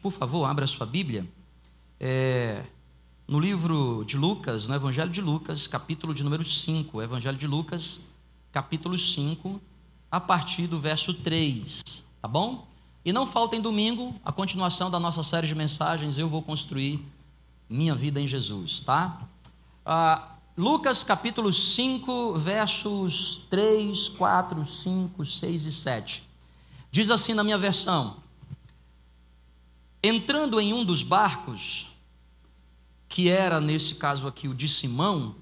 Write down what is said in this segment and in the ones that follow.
Por favor, abra sua Bíblia. É, no livro de Lucas, no Evangelho de Lucas, capítulo de número 5. Evangelho de Lucas, capítulo 5, a partir do verso 3. Tá bom? E não faltem domingo, a continuação da nossa série de mensagens, Eu Vou Construir Minha Vida em Jesus, tá? Ah, Lucas capítulo 5, versos 3, 4, 5, 6 e 7. Diz assim na minha versão: Entrando em um dos barcos, que era nesse caso aqui o de Simão,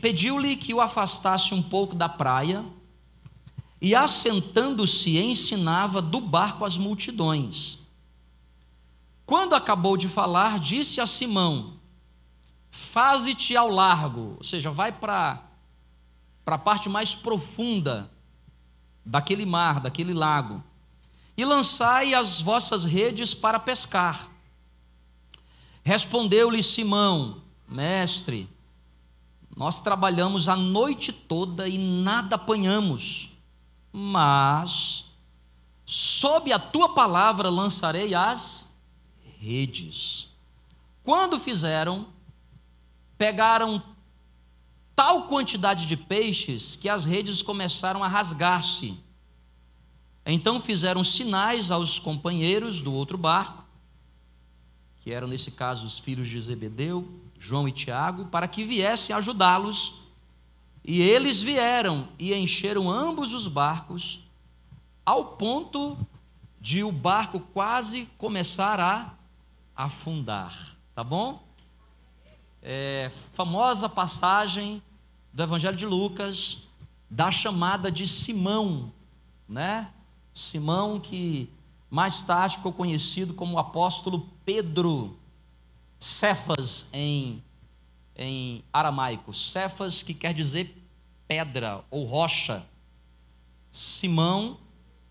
pediu-lhe que o afastasse um pouco da praia, e assentando-se ensinava do barco as multidões. Quando acabou de falar, disse a Simão: Faze-te ao largo, ou seja, vai para a parte mais profunda daquele mar, daquele lago e lançai as vossas redes para pescar. Respondeu-lhe Simão, mestre, nós trabalhamos a noite toda e nada apanhamos, mas sob a tua palavra lançarei as redes. Quando fizeram, pegaram tal quantidade de peixes que as redes começaram a rasgar-se então fizeram sinais aos companheiros do outro barco, que eram nesse caso os filhos de Zebedeu, João e Tiago, para que viessem ajudá-los. E eles vieram e encheram ambos os barcos, ao ponto de o barco quase começar a afundar. Tá bom? É, famosa passagem do Evangelho de Lucas, da chamada de Simão, né? Simão, que mais tarde ficou conhecido como o apóstolo Pedro, Cefas em, em aramaico, Cefas que quer dizer pedra ou rocha. Simão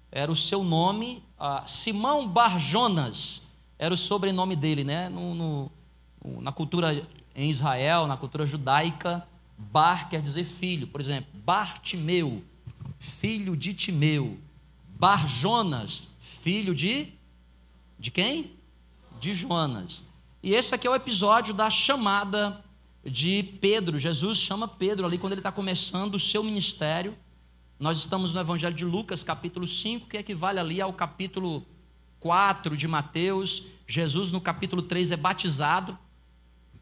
era o seu nome, ah, Simão Barjonas era o sobrenome dele, né? No, no, na cultura em Israel, na cultura judaica, Bar quer dizer filho, por exemplo, Bartimeu, filho de Timeu. Bar Jonas, filho de de quem? De Jonas. E esse aqui é o episódio da chamada de Pedro. Jesus chama Pedro ali quando ele está começando o seu ministério. Nós estamos no Evangelho de Lucas, capítulo 5, que equivale ali ao capítulo 4 de Mateus. Jesus, no capítulo 3, é batizado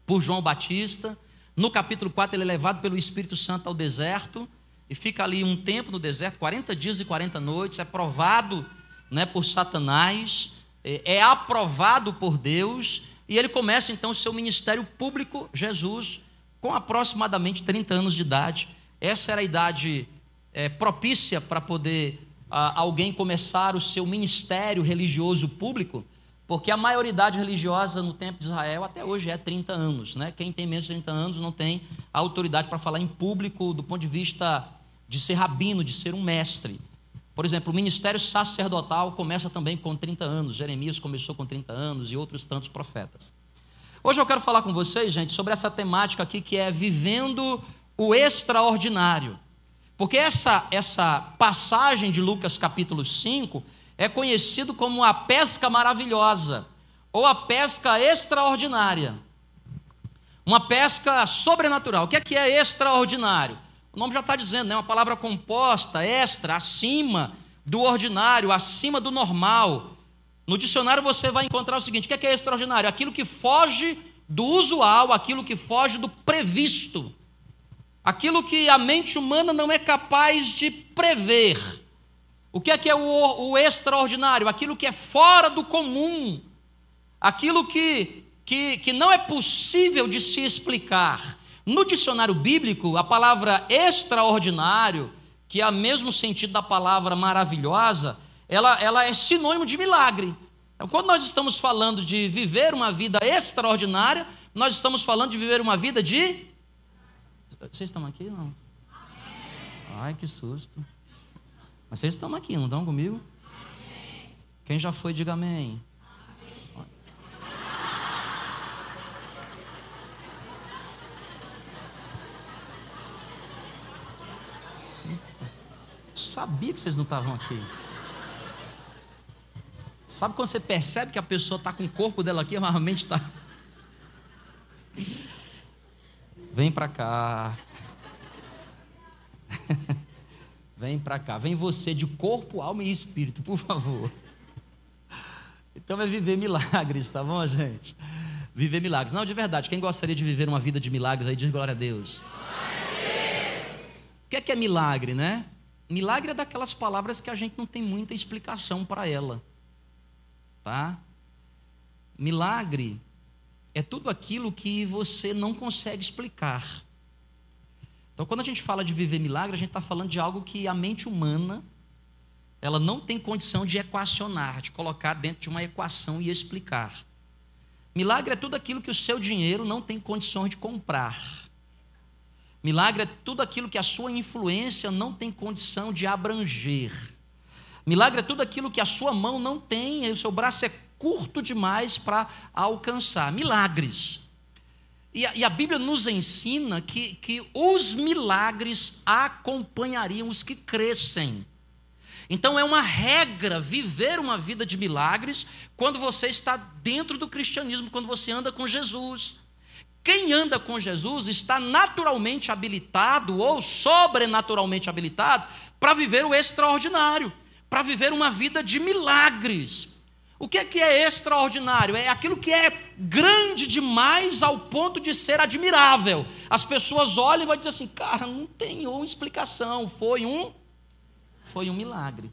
por João Batista. No capítulo 4, ele é levado pelo Espírito Santo ao deserto e fica ali um tempo no deserto, 40 dias e 40 noites, é provado né, por Satanás, é, é aprovado por Deus, e ele começa então o seu ministério público, Jesus, com aproximadamente 30 anos de idade. Essa era a idade é, propícia para poder a, alguém começar o seu ministério religioso público, porque a maioridade religiosa no tempo de Israel até hoje é 30 anos. Né? Quem tem menos de 30 anos não tem autoridade para falar em público do ponto de vista de ser rabino, de ser um mestre. Por exemplo, o ministério sacerdotal começa também com 30 anos. Jeremias começou com 30 anos e outros tantos profetas. Hoje eu quero falar com vocês, gente, sobre essa temática aqui que é vivendo o extraordinário. Porque essa, essa passagem de Lucas capítulo 5 é conhecido como a pesca maravilhosa ou a pesca extraordinária. Uma pesca sobrenatural. O que é que é extraordinário? O nome já está dizendo, é né? uma palavra composta, extra, acima do ordinário, acima do normal. No dicionário você vai encontrar o seguinte: o que é, que é extraordinário? Aquilo que foge do usual, aquilo que foge do previsto, aquilo que a mente humana não é capaz de prever. O que é que é o, o extraordinário? Aquilo que é fora do comum, aquilo que, que, que não é possível de se explicar. No dicionário bíblico, a palavra extraordinário, que é o mesmo sentido da palavra maravilhosa, ela, ela é sinônimo de milagre. Então, quando nós estamos falando de viver uma vida extraordinária, nós estamos falando de viver uma vida de. Vocês estão aqui? Não? Ai, que susto. Mas vocês estão aqui, não estão comigo? Quem já foi, diga amém. Sabia que vocês não estavam aqui. Sabe quando você percebe que a pessoa está com o corpo dela aqui, mas a mente está. Vem para cá. Vem para cá. Vem você de corpo, alma e espírito, por favor. Então é viver milagres, tá bom, gente? Viver milagres. Não, de verdade, quem gostaria de viver uma vida de milagres aí, diz glória a Deus. O que é, que é milagre, né? Milagre é daquelas palavras que a gente não tem muita explicação para ela. Tá? Milagre é tudo aquilo que você não consegue explicar. Então, quando a gente fala de viver milagre, a gente está falando de algo que a mente humana ela não tem condição de equacionar, de colocar dentro de uma equação e explicar. Milagre é tudo aquilo que o seu dinheiro não tem condições de comprar. Milagre é tudo aquilo que a sua influência não tem condição de abranger. Milagre é tudo aquilo que a sua mão não tem, o seu braço é curto demais para alcançar. Milagres. E a, e a, Bíblia nos ensina que, que os milagres acompanhariam os que crescem. Então é uma regra viver uma vida de milagres quando você está dentro do cristianismo, quando você anda com Jesus. Quem anda com Jesus está naturalmente habilitado ou sobrenaturalmente habilitado para viver o extraordinário, para viver uma vida de milagres. O que é que é extraordinário? É aquilo que é grande demais ao ponto de ser admirável. As pessoas olham e vão dizer assim: cara, não tem uma explicação, foi um foi um milagre.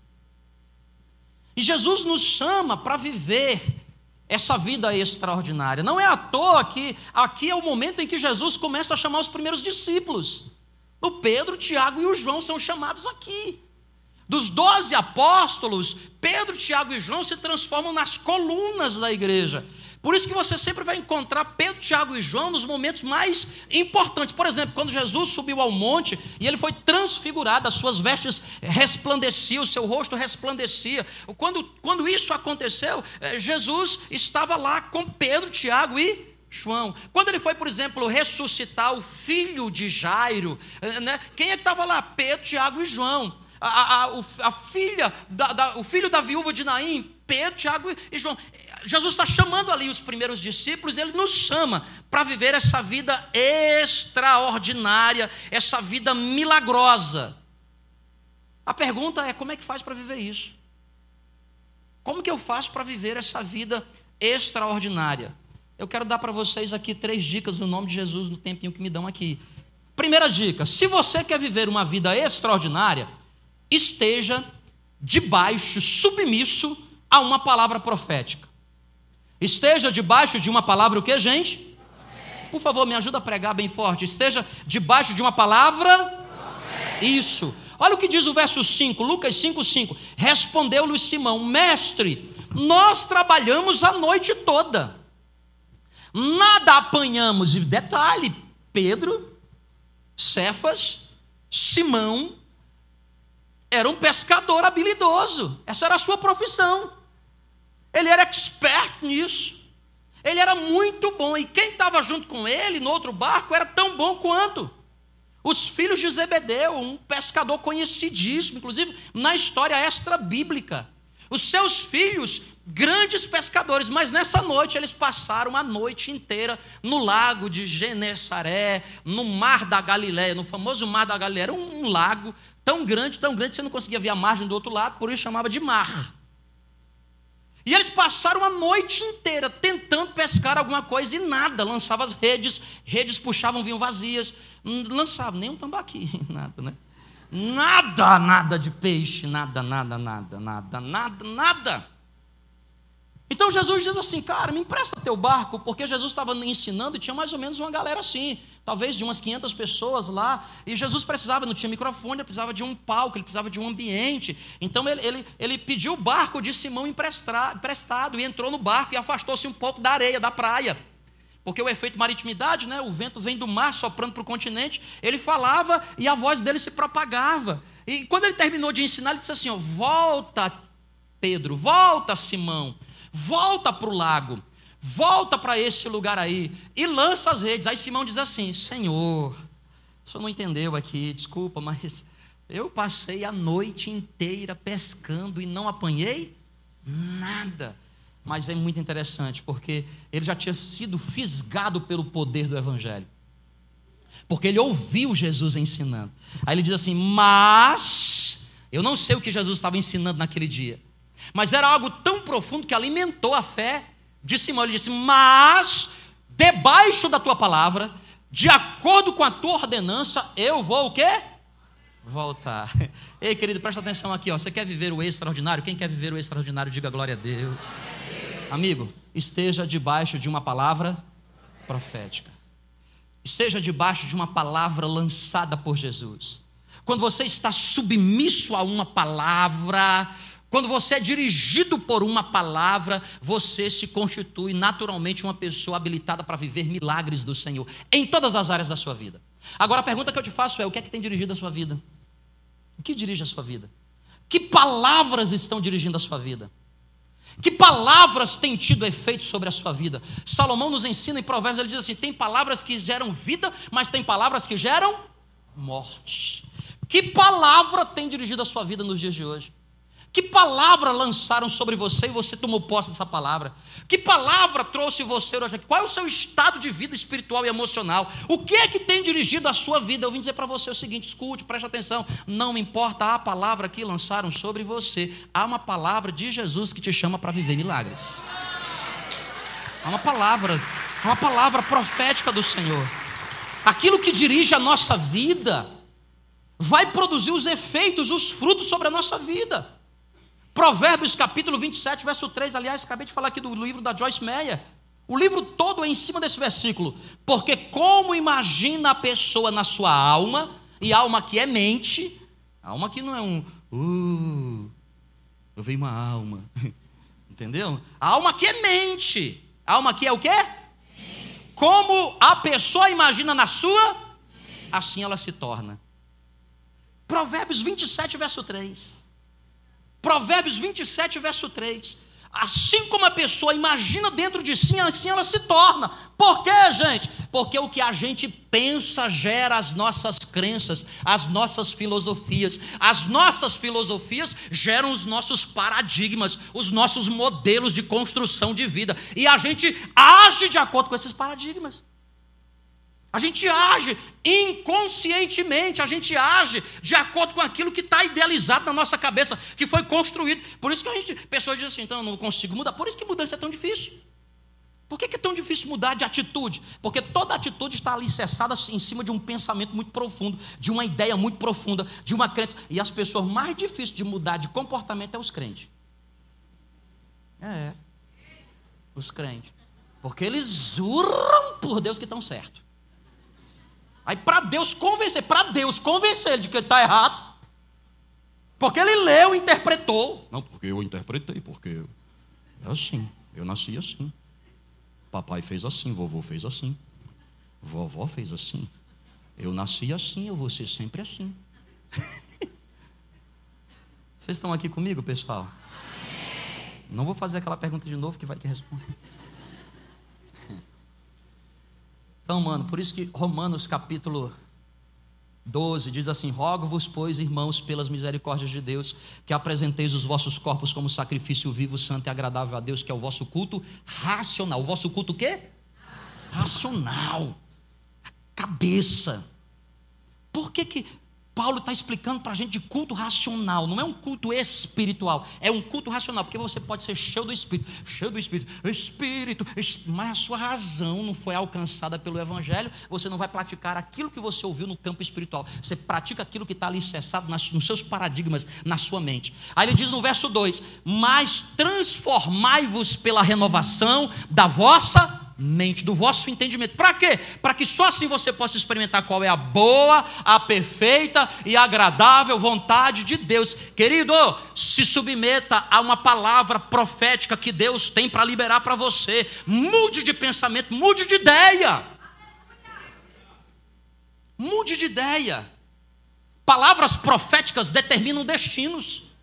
E Jesus nos chama para viver essa vida extraordinária. Não é à toa que aqui é o momento em que Jesus começa a chamar os primeiros discípulos. O Pedro, Tiago e o João são chamados aqui. Dos doze apóstolos, Pedro, Tiago e João se transformam nas colunas da igreja. Por isso que você sempre vai encontrar Pedro, Tiago e João nos momentos mais importantes. Por exemplo, quando Jesus subiu ao monte e ele foi transfigurado, as suas vestes resplandeciam, o seu rosto resplandecia. Quando, quando isso aconteceu, eh, Jesus estava lá com Pedro, Tiago e João. Quando ele foi, por exemplo, ressuscitar o filho de Jairo, eh, né? quem é que estava lá? Pedro, Tiago e João. A, a, a, a filha, da, da, o filho da viúva de Naim, Pedro, Tiago e João. Jesus está chamando ali os primeiros discípulos, ele nos chama para viver essa vida extraordinária, essa vida milagrosa. A pergunta é: como é que faz para viver isso? Como que eu faço para viver essa vida extraordinária? Eu quero dar para vocês aqui três dicas no nome de Jesus, no tempinho que me dão aqui. Primeira dica: se você quer viver uma vida extraordinária, esteja debaixo, submisso a uma palavra profética. Esteja debaixo de uma palavra o que, gente? Por favor, me ajuda a pregar bem forte. Esteja debaixo de uma palavra. Isso. Olha o que diz o verso 5, Lucas 5, 5. Respondeu-lhe Simão, mestre, nós trabalhamos a noite toda, nada apanhamos. E detalhe: Pedro, Cefas, Simão, era um pescador habilidoso, essa era a sua profissão. Ele era expert nisso. Ele era muito bom. E quem estava junto com ele no outro barco era tão bom quanto. Os filhos de Zebedeu, um pescador conhecidíssimo, inclusive na história extra-bíblica. Os seus filhos, grandes pescadores, mas nessa noite eles passaram a noite inteira no lago de Genesaré, no mar da Galiléia, no famoso mar da Galiléia. Era um lago tão grande, tão grande, que você não conseguia ver a margem do outro lado, por isso chamava de mar. E eles passaram a noite inteira tentando pescar alguma coisa e nada, lançavam as redes, redes puxavam, vinham vazias, lançavam nem um tambaqui, nada, né? Nada, nada de peixe, nada, nada, nada, nada, nada, nada. Então Jesus diz assim, cara, me empresta teu barco, porque Jesus estava ensinando e tinha mais ou menos uma galera assim, talvez de umas 500 pessoas lá, e Jesus precisava, não tinha microfone, ele precisava de um palco, ele precisava de um ambiente. Então ele, ele, ele pediu o barco de Simão emprestado e entrou no barco e afastou-se um pouco da areia, da praia. Porque o efeito maritimidade, né, o vento vem do mar soprando para o continente, ele falava e a voz dele se propagava. E quando ele terminou de ensinar, ele disse assim: ó, volta, Pedro, volta, Simão volta para o lago, volta para esse lugar aí e lança as redes. Aí Simão diz assim: Senhor, o senhor não entendeu aqui, desculpa, mas eu passei a noite inteira pescando e não apanhei nada. Mas é muito interessante, porque ele já tinha sido fisgado pelo poder do Evangelho. Porque ele ouviu Jesus ensinando. Aí ele diz assim: Mas, eu não sei o que Jesus estava ensinando naquele dia, mas era algo tão profundo que alimentou a fé de Simão. Ele disse: Mas, debaixo da tua palavra, de acordo com a tua ordenança, eu vou o quê? Voltar. Ei, querido, presta atenção aqui, ó. Você quer viver o extraordinário? Quem quer viver o extraordinário, diga glória a Deus. Amigo, esteja debaixo de uma palavra profética. Esteja debaixo de uma palavra lançada por Jesus. Quando você está submisso a uma palavra, quando você é dirigido por uma palavra, você se constitui naturalmente uma pessoa habilitada para viver milagres do Senhor em todas as áreas da sua vida. Agora a pergunta que eu te faço é: o que é que tem dirigido a sua vida? O que dirige a sua vida? Que palavras estão dirigindo a sua vida? Que palavras têm tido efeito sobre a sua vida? Salomão nos ensina em Provérbios, ele diz assim: tem palavras que geram vida, mas tem palavras que geram morte. Que palavra tem dirigido a sua vida nos dias de hoje? Que palavra lançaram sobre você e você tomou posse dessa palavra? Que palavra trouxe você hoje aqui? Qual é o seu estado de vida espiritual e emocional? O que é que tem dirigido a sua vida? Eu vim dizer para você o seguinte: escute, preste atenção. Não importa a palavra que lançaram sobre você, há uma palavra de Jesus que te chama para viver milagres. Há uma palavra, uma palavra profética do Senhor. Aquilo que dirige a nossa vida vai produzir os efeitos, os frutos sobre a nossa vida. Provérbios capítulo 27, verso 3, aliás, acabei de falar aqui do livro da Joyce Meyer. O livro todo é em cima desse versículo. Porque como imagina a pessoa na sua alma, e alma que é mente, alma que não é um, uh, eu vejo uma alma. Entendeu? A alma que é mente. A alma que é o quê? Como a pessoa imagina na sua, mente. assim ela se torna. Provérbios 27, verso 3. Provérbios 27, verso 3. Assim como a pessoa imagina dentro de si, assim ela se torna. Por quê, gente? Porque o que a gente pensa gera as nossas crenças, as nossas filosofias. As nossas filosofias geram os nossos paradigmas, os nossos modelos de construção de vida. E a gente age de acordo com esses paradigmas. A gente age inconscientemente, a gente age de acordo com aquilo que está idealizado na nossa cabeça, que foi construído. Por isso que a gente, pessoas dizem assim, então eu não consigo mudar. Por isso que mudança é tão difícil. Por que é tão difícil mudar de atitude? Porque toda atitude está alicerçada em cima de um pensamento muito profundo, de uma ideia muito profunda, de uma crença. E as pessoas mais difíceis de mudar de comportamento é os crentes. É, os crentes. Porque eles juram por Deus que estão certos. Aí para Deus convencer, para Deus convencer ele de que ele está errado, porque ele leu, interpretou. Não, porque eu interpretei, porque é assim, eu nasci assim. Papai fez assim, vovô fez assim, vovó fez assim. Eu nasci assim, eu vou ser sempre assim. Vocês estão aqui comigo, pessoal? Não vou fazer aquela pergunta de novo que vai te responder. Então, mano, por isso que Romanos capítulo 12 diz assim: Rogo-vos, pois, irmãos, pelas misericórdias de Deus, que apresenteis os vossos corpos como sacrifício vivo, santo e agradável a Deus, que é o vosso culto racional. O vosso culto o quê? Racional. racional. Cabeça. Por que, que Paulo está explicando para a gente de culto racional, não é um culto espiritual, é um culto racional, porque você pode ser cheio do Espírito, cheio do Espírito, Espírito, mas a sua razão não foi alcançada pelo Evangelho, você não vai praticar aquilo que você ouviu no campo espiritual, você pratica aquilo que está alicerçado nos seus paradigmas, na sua mente. Aí ele diz no verso 2: Mas transformai-vos pela renovação da vossa mente, do vosso entendimento. Para quê? Para que só assim você possa experimentar qual é a boa, a perfeita e agradável vontade de Deus. Querido, se submeta a uma palavra profética que Deus tem para liberar para você. Mude de pensamento, mude de ideia. Mude de ideia. Palavras proféticas determinam destinos.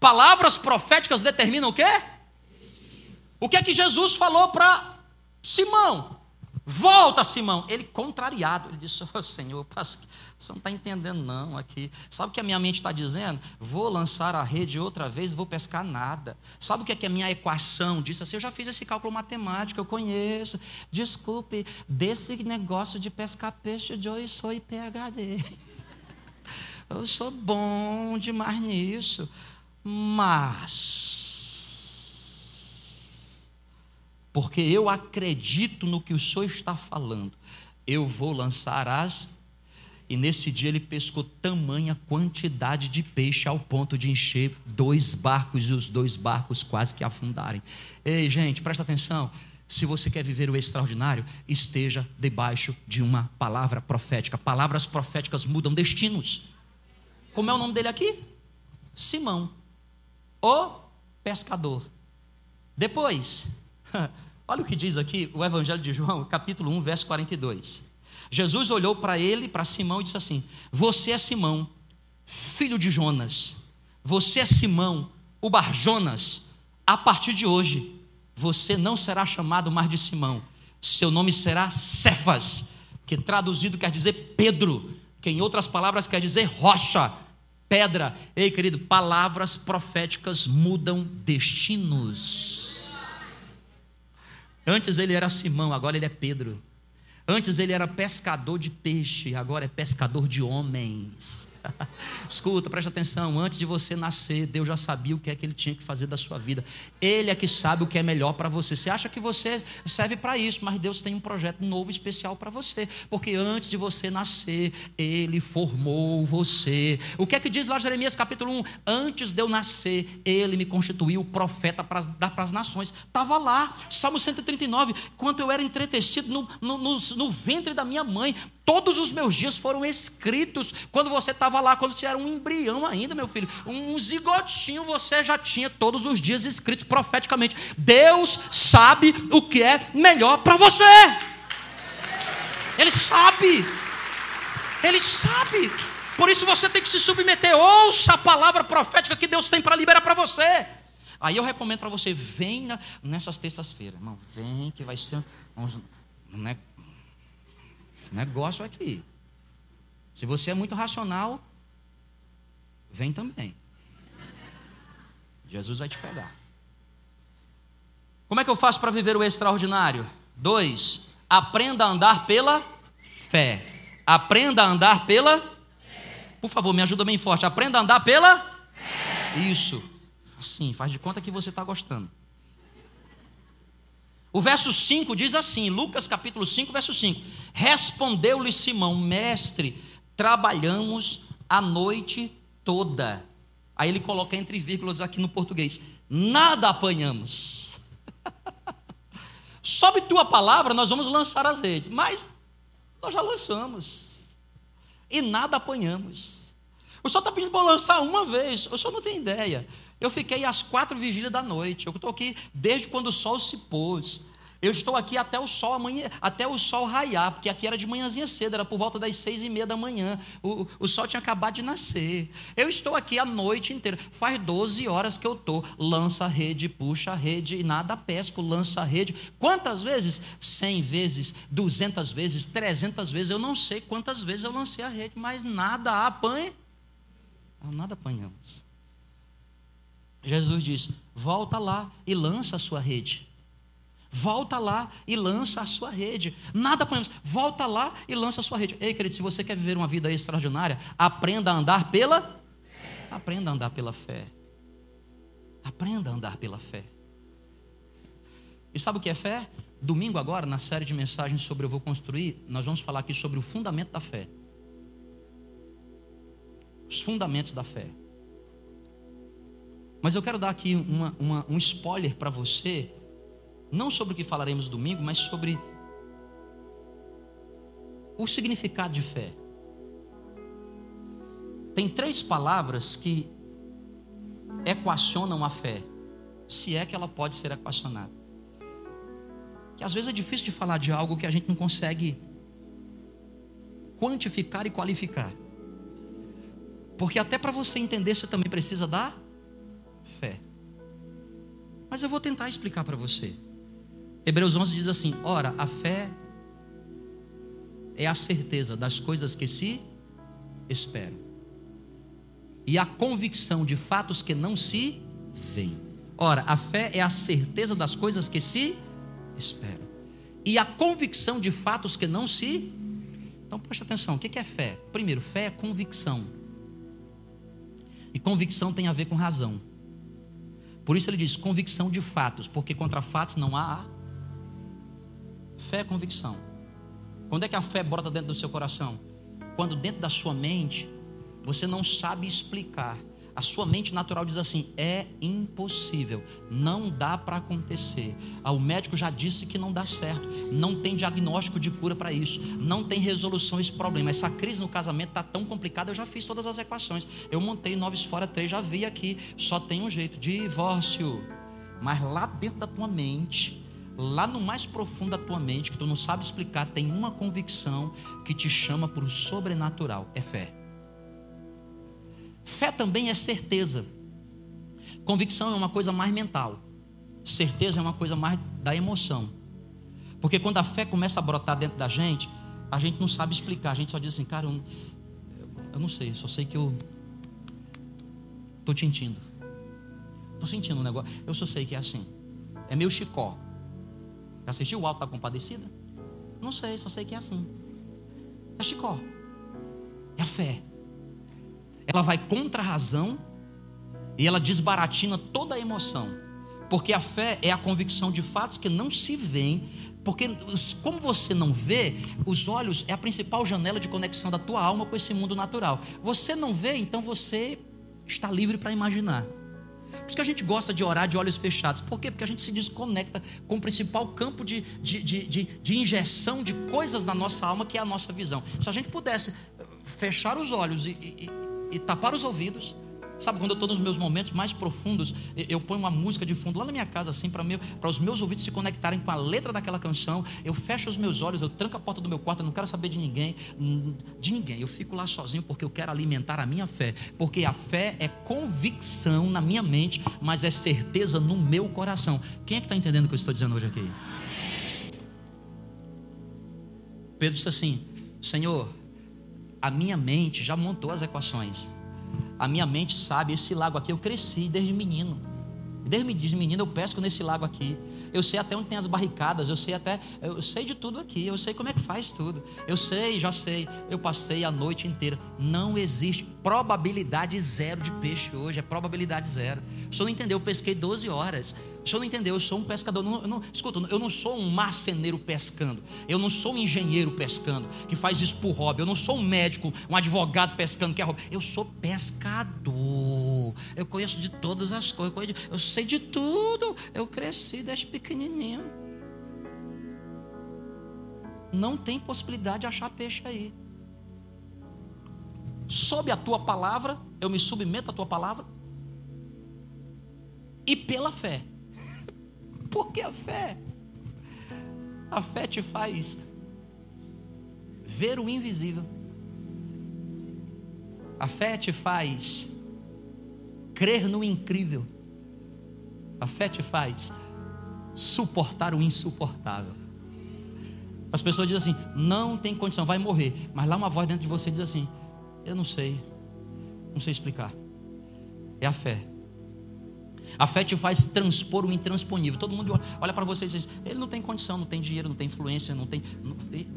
Palavras proféticas determinam o quê? O que é que Jesus falou para Simão? Volta, Simão. Ele contrariado, ele disse: oh, Senhor, você não está entendendo, não. Aqui, sabe o que a minha mente está dizendo? Vou lançar a rede outra vez, vou pescar nada. Sabe o que, é que a minha equação disse assim? Eu já fiz esse cálculo matemático, eu conheço. Desculpe, desse negócio de pescar peixe hoje sou PhD. Eu sou bom demais nisso. Mas porque eu acredito no que o Senhor está falando. Eu vou lançar as. E nesse dia ele pescou tamanha quantidade de peixe ao ponto de encher dois barcos e os dois barcos quase que afundarem. Ei, gente, presta atenção. Se você quer viver o extraordinário, esteja debaixo de uma palavra profética. Palavras proféticas mudam destinos. Como é o nome dele aqui? Simão, o pescador. Depois, Olha o que diz aqui o Evangelho de João, capítulo 1, verso 42. Jesus olhou para ele, para Simão, e disse assim: Você é Simão, filho de Jonas. Você é Simão, o Bar Jonas. A partir de hoje, você não será chamado mais de Simão. Seu nome será Cefas, que traduzido quer dizer Pedro, que em outras palavras quer dizer rocha, pedra. Ei, querido, palavras proféticas mudam destinos. Antes ele era Simão, agora ele é Pedro. Antes ele era pescador de peixe, agora é pescador de homens. Escuta, preste atenção. Antes de você nascer, Deus já sabia o que é que Ele tinha que fazer da sua vida. Ele é que sabe o que é melhor para você. Você acha que você serve para isso, mas Deus tem um projeto novo, especial para você. Porque antes de você nascer, Ele formou você. O que é que diz lá Jeremias capítulo 1? Antes de eu nascer, Ele me constituiu profeta para as nações. Estava lá, Salmo 139. Quando eu era entretecido no, no, no, no ventre da minha mãe, Todos os meus dias foram escritos. Quando você estava lá, quando você era um embrião ainda, meu filho, um zigotinho, você já tinha todos os dias escritos profeticamente. Deus sabe o que é melhor para você. Ele sabe. Ele sabe. Por isso você tem que se submeter. Ouça a palavra profética que Deus tem para liberar para você. Aí eu recomendo para você, venha nessas terças-feiras. Irmão, vem que vai ser uns, né, negócio aqui. Se você é muito racional, vem também. Jesus vai te pegar. Como é que eu faço para viver o extraordinário? Dois, aprenda a andar pela fé. Aprenda a andar pela. Por favor, me ajuda bem forte. Aprenda a andar pela. Isso. Assim, faz de conta que você está gostando. O verso 5 diz assim, Lucas capítulo 5, verso 5: Respondeu-lhe Simão, mestre, trabalhamos a noite toda. Aí ele coloca entre vírgulas aqui no português: nada apanhamos. Sobe tua palavra, nós vamos lançar as redes, mas nós já lançamos e nada apanhamos. O senhor está pedindo para lançar uma vez, o senhor não tem ideia. Eu fiquei às quatro vigílias da noite. Eu estou aqui desde quando o sol se pôs. Eu estou aqui até o sol amanhã, até o sol raiar, porque aqui era de manhãzinha cedo, era por volta das seis e meia da manhã. O, o sol tinha acabado de nascer. Eu estou aqui a noite inteira. Faz 12 horas que eu estou. Lança a rede, puxa a rede e nada pesco, lança a rede. Quantas vezes? 100 vezes, 200 vezes, 300 vezes. Eu não sei quantas vezes eu lancei a rede, mas nada apanha. Nada apanhamos. Jesus diz: volta lá e lança a sua rede. Volta lá e lança a sua rede. Nada apanhamos. Volta lá e lança a sua rede. Ei, querido, se você quer viver uma vida extraordinária, aprenda a andar pela fé. Aprenda a andar pela fé. Aprenda a andar pela fé. E sabe o que é fé? Domingo agora, na série de mensagens sobre eu vou construir, nós vamos falar aqui sobre o fundamento da fé. Os fundamentos da fé. Mas eu quero dar aqui uma, uma, um spoiler para você, não sobre o que falaremos domingo, mas sobre o significado de fé. Tem três palavras que equacionam a fé, se é que ela pode ser equacionada. Que às vezes é difícil de falar de algo que a gente não consegue quantificar e qualificar. Porque até para você entender, você também precisa dar fé. Mas eu vou tentar explicar para você. Hebreus 11 diz assim: Ora, a fé é a certeza das coisas que se esperam. E a convicção de fatos que não se veem. Ora, a fé é a certeza das coisas que se esperam. E a convicção de fatos que não se. Então preste atenção: o que é fé? Primeiro, fé é convicção. E convicção tem a ver com razão. Por isso ele diz convicção de fatos, porque contra fatos não há fé é convicção. Quando é que a fé brota dentro do seu coração? Quando dentro da sua mente você não sabe explicar. A sua mente natural diz assim: é impossível, não dá para acontecer. Ah, o médico já disse que não dá certo, não tem diagnóstico de cura para isso, não tem resolução esse problema. Essa crise no casamento está tão complicada, eu já fiz todas as equações. Eu montei noves fora três, já vi aqui, só tem um jeito: divórcio. Mas lá dentro da tua mente, lá no mais profundo da tua mente, que tu não sabe explicar, tem uma convicção que te chama para o sobrenatural: é fé. Fé também é certeza. Convicção é uma coisa mais mental. Certeza é uma coisa mais da emoção. Porque quando a fé começa a brotar dentro da gente, a gente não sabe explicar. A gente só diz assim, cara, eu, eu não sei, só sei que eu estou sentindo. Estou sentindo um negócio. Eu só sei que é assim. É meu chicó. Já assistiu o Alto da Compadecida? Não sei, só sei que é assim. É Chicó. É a fé. Ela vai contra a razão e ela desbaratina toda a emoção. Porque a fé é a convicção de fatos que não se veem, porque como você não vê, os olhos é a principal janela de conexão da tua alma com esse mundo natural. Você não vê, então você está livre para imaginar. Por isso que a gente gosta de orar de olhos fechados. Por quê? Porque a gente se desconecta com o principal campo de, de, de, de, de injeção de coisas na nossa alma, que é a nossa visão. Se a gente pudesse fechar os olhos e, e, e tapar os ouvidos, Sabe, quando eu estou nos meus momentos mais profundos, eu ponho uma música de fundo lá na minha casa, assim, para os meus ouvidos se conectarem com a letra daquela canção. Eu fecho os meus olhos, eu tranco a porta do meu quarto, eu não quero saber de ninguém, de ninguém. Eu fico lá sozinho porque eu quero alimentar a minha fé. Porque a fé é convicção na minha mente, mas é certeza no meu coração. Quem é que está entendendo o que eu estou dizendo hoje aqui? Pedro disse assim: Senhor, a minha mente já montou as equações a minha mente sabe, esse lago aqui eu cresci desde menino. Desde menino eu pesco nesse lago aqui. Eu sei até onde tem as barricadas, eu sei até, eu sei de tudo aqui, eu sei como é que faz tudo. Eu sei, já sei. Eu passei a noite inteira. Não existe probabilidade zero de peixe hoje, é probabilidade zero. O senhor não entendeu, eu pesquei 12 horas. O senhor não entendeu, eu sou um pescador. Não, eu não, escuta, eu não sou um marceneiro pescando. Eu não sou um engenheiro pescando, que faz isso por hobby. Eu não sou um médico, um advogado pescando, que é hobby. Eu sou pescador. Eu conheço de todas as coisas. Eu sei de tudo. Eu cresci desde pequenininho. Não tem possibilidade de achar peixe aí. Sob a tua palavra, eu me submeto à tua palavra. E pela fé porque a fé, a fé te faz ver o invisível. A fé te faz crer no incrível. A fé te faz suportar o insuportável. As pessoas dizem assim: não tem condição, vai morrer. Mas lá uma voz dentro de você diz assim: eu não sei, não sei explicar. É a fé. A fé te faz transpor o intransponível. Todo mundo olha para você e diz: ele não tem condição, não tem dinheiro, não tem influência, não tem.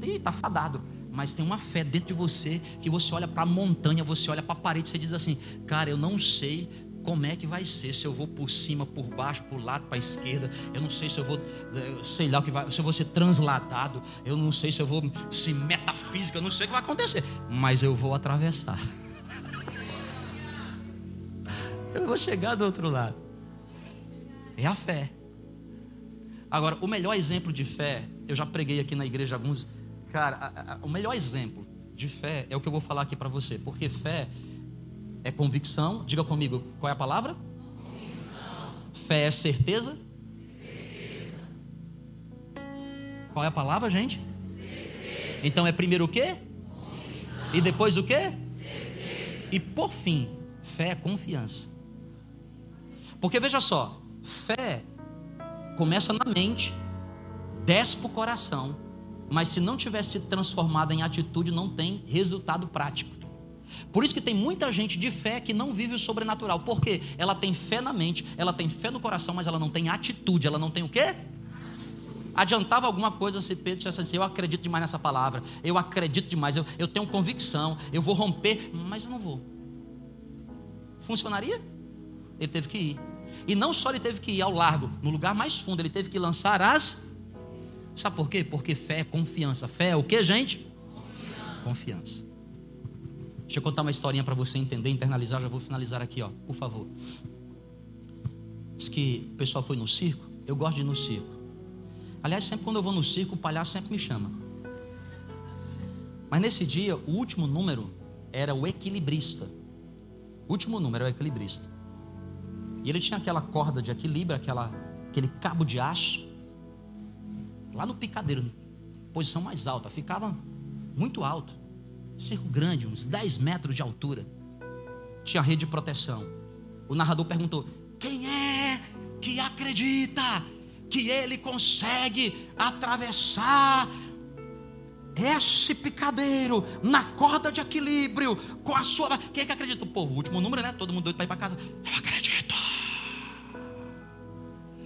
Está fadado. Mas tem uma fé dentro de você que você olha para a montanha, você olha para a parede e diz assim: cara, eu não sei como é que vai ser, se eu vou por cima, por baixo, por lado, para a esquerda, eu não sei se eu vou, sei lá o que vai, se eu vou ser transladado, eu não sei se eu vou, se metafísica, eu não sei o que vai acontecer, mas eu vou atravessar. eu vou chegar do outro lado. É a fé. Agora, o melhor exemplo de fé, eu já preguei aqui na igreja alguns. Cara, a, a, o melhor exemplo de fé é o que eu vou falar aqui para você. Porque fé é convicção. Diga comigo, qual é a palavra? Convicção. Fé é certeza? certeza. Qual é a palavra, gente? Certeza. Então é primeiro o quê? Convicção. E depois o quê? Certeza. E por fim, fé é confiança. Porque veja só, Fé começa na mente, desce para o coração mas se não tivesse transformada em atitude, não tem resultado prático. Por isso que tem muita gente de fé que não vive o sobrenatural. Por quê? Ela tem fé na mente, ela tem fé no coração, mas ela não tem atitude. Ela não tem o quê? Adiantava alguma coisa se Pedro dissesse assim: Eu acredito demais nessa palavra, eu acredito demais, eu, eu tenho convicção, eu vou romper, mas eu não vou. Funcionaria? Ele teve que ir. E não só ele teve que ir ao largo, no lugar mais fundo, ele teve que lançar as. Sabe por quê? Porque fé é confiança. Fé é o que, gente? Confiança. confiança. Deixa eu contar uma historinha para você entender, internalizar. Já vou finalizar aqui, ó, por favor. Diz que o pessoal foi no circo. Eu gosto de ir no circo. Aliás, sempre quando eu vou no circo, o palhaço sempre me chama. Mas nesse dia, o último número era o equilibrista. O último número era o equilibrista. E ele tinha aquela corda de equilíbrio, aquela, aquele cabo de aço, lá no picadeiro, posição mais alta, ficava muito alto. Circo grande, uns 10 metros de altura. Tinha rede de proteção. O narrador perguntou: Quem é que acredita que ele consegue atravessar esse picadeiro na corda de equilíbrio com a sua. Quem é que acredita? O povo, o último número, né? Todo mundo doido para ir para casa. Eu acredito.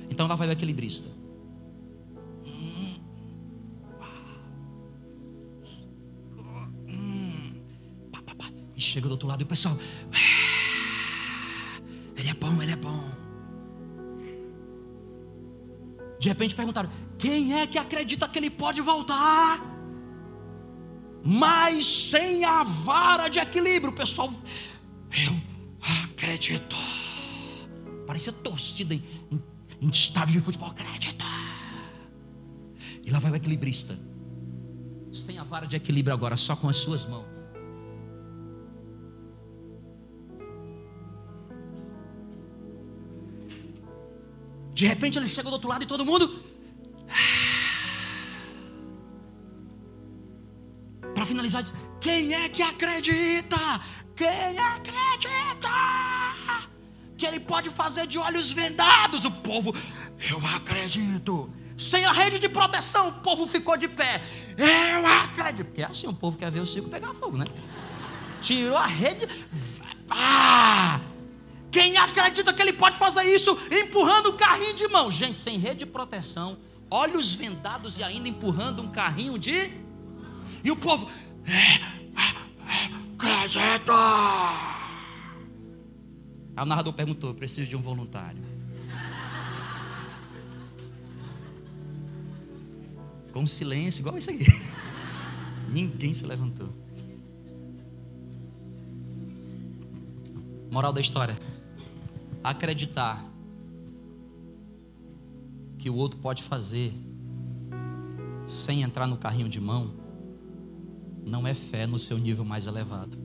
Então lá vai o equilibrista. E chega do outro lado e o pessoal. Ah, ele é bom, ele é bom. De repente perguntaram: quem é que acredita que ele pode voltar? Mas sem a vara de equilíbrio, pessoal. Eu acredito. Parecia torcida em, em, em estádio de futebol. Acredita. E lá vai o equilibrista. Sem a vara de equilíbrio agora, só com as suas mãos. De repente ele chega do outro lado e todo mundo. Para finalizar, diz: Quem é que acredita? Quem acredita? Que ele pode fazer de olhos vendados? O povo, eu acredito. Sem a rede de proteção, o povo ficou de pé. Eu acredito. Porque é assim, o povo quer ver o circo pegar fogo, né? Tirou a rede. Ah! Quem acredita que ele pode fazer isso empurrando um carrinho de mão? Gente, sem rede de proteção, olhos vendados e ainda empurrando um carrinho de. E o povo. É, é, é, acredita! Aí o narrador perguntou: eu preciso de um voluntário. Ficou um silêncio igual isso aqui. Ninguém se levantou. Moral da história acreditar que o outro pode fazer sem entrar no carrinho de mão, não é fé no seu nível mais elevado.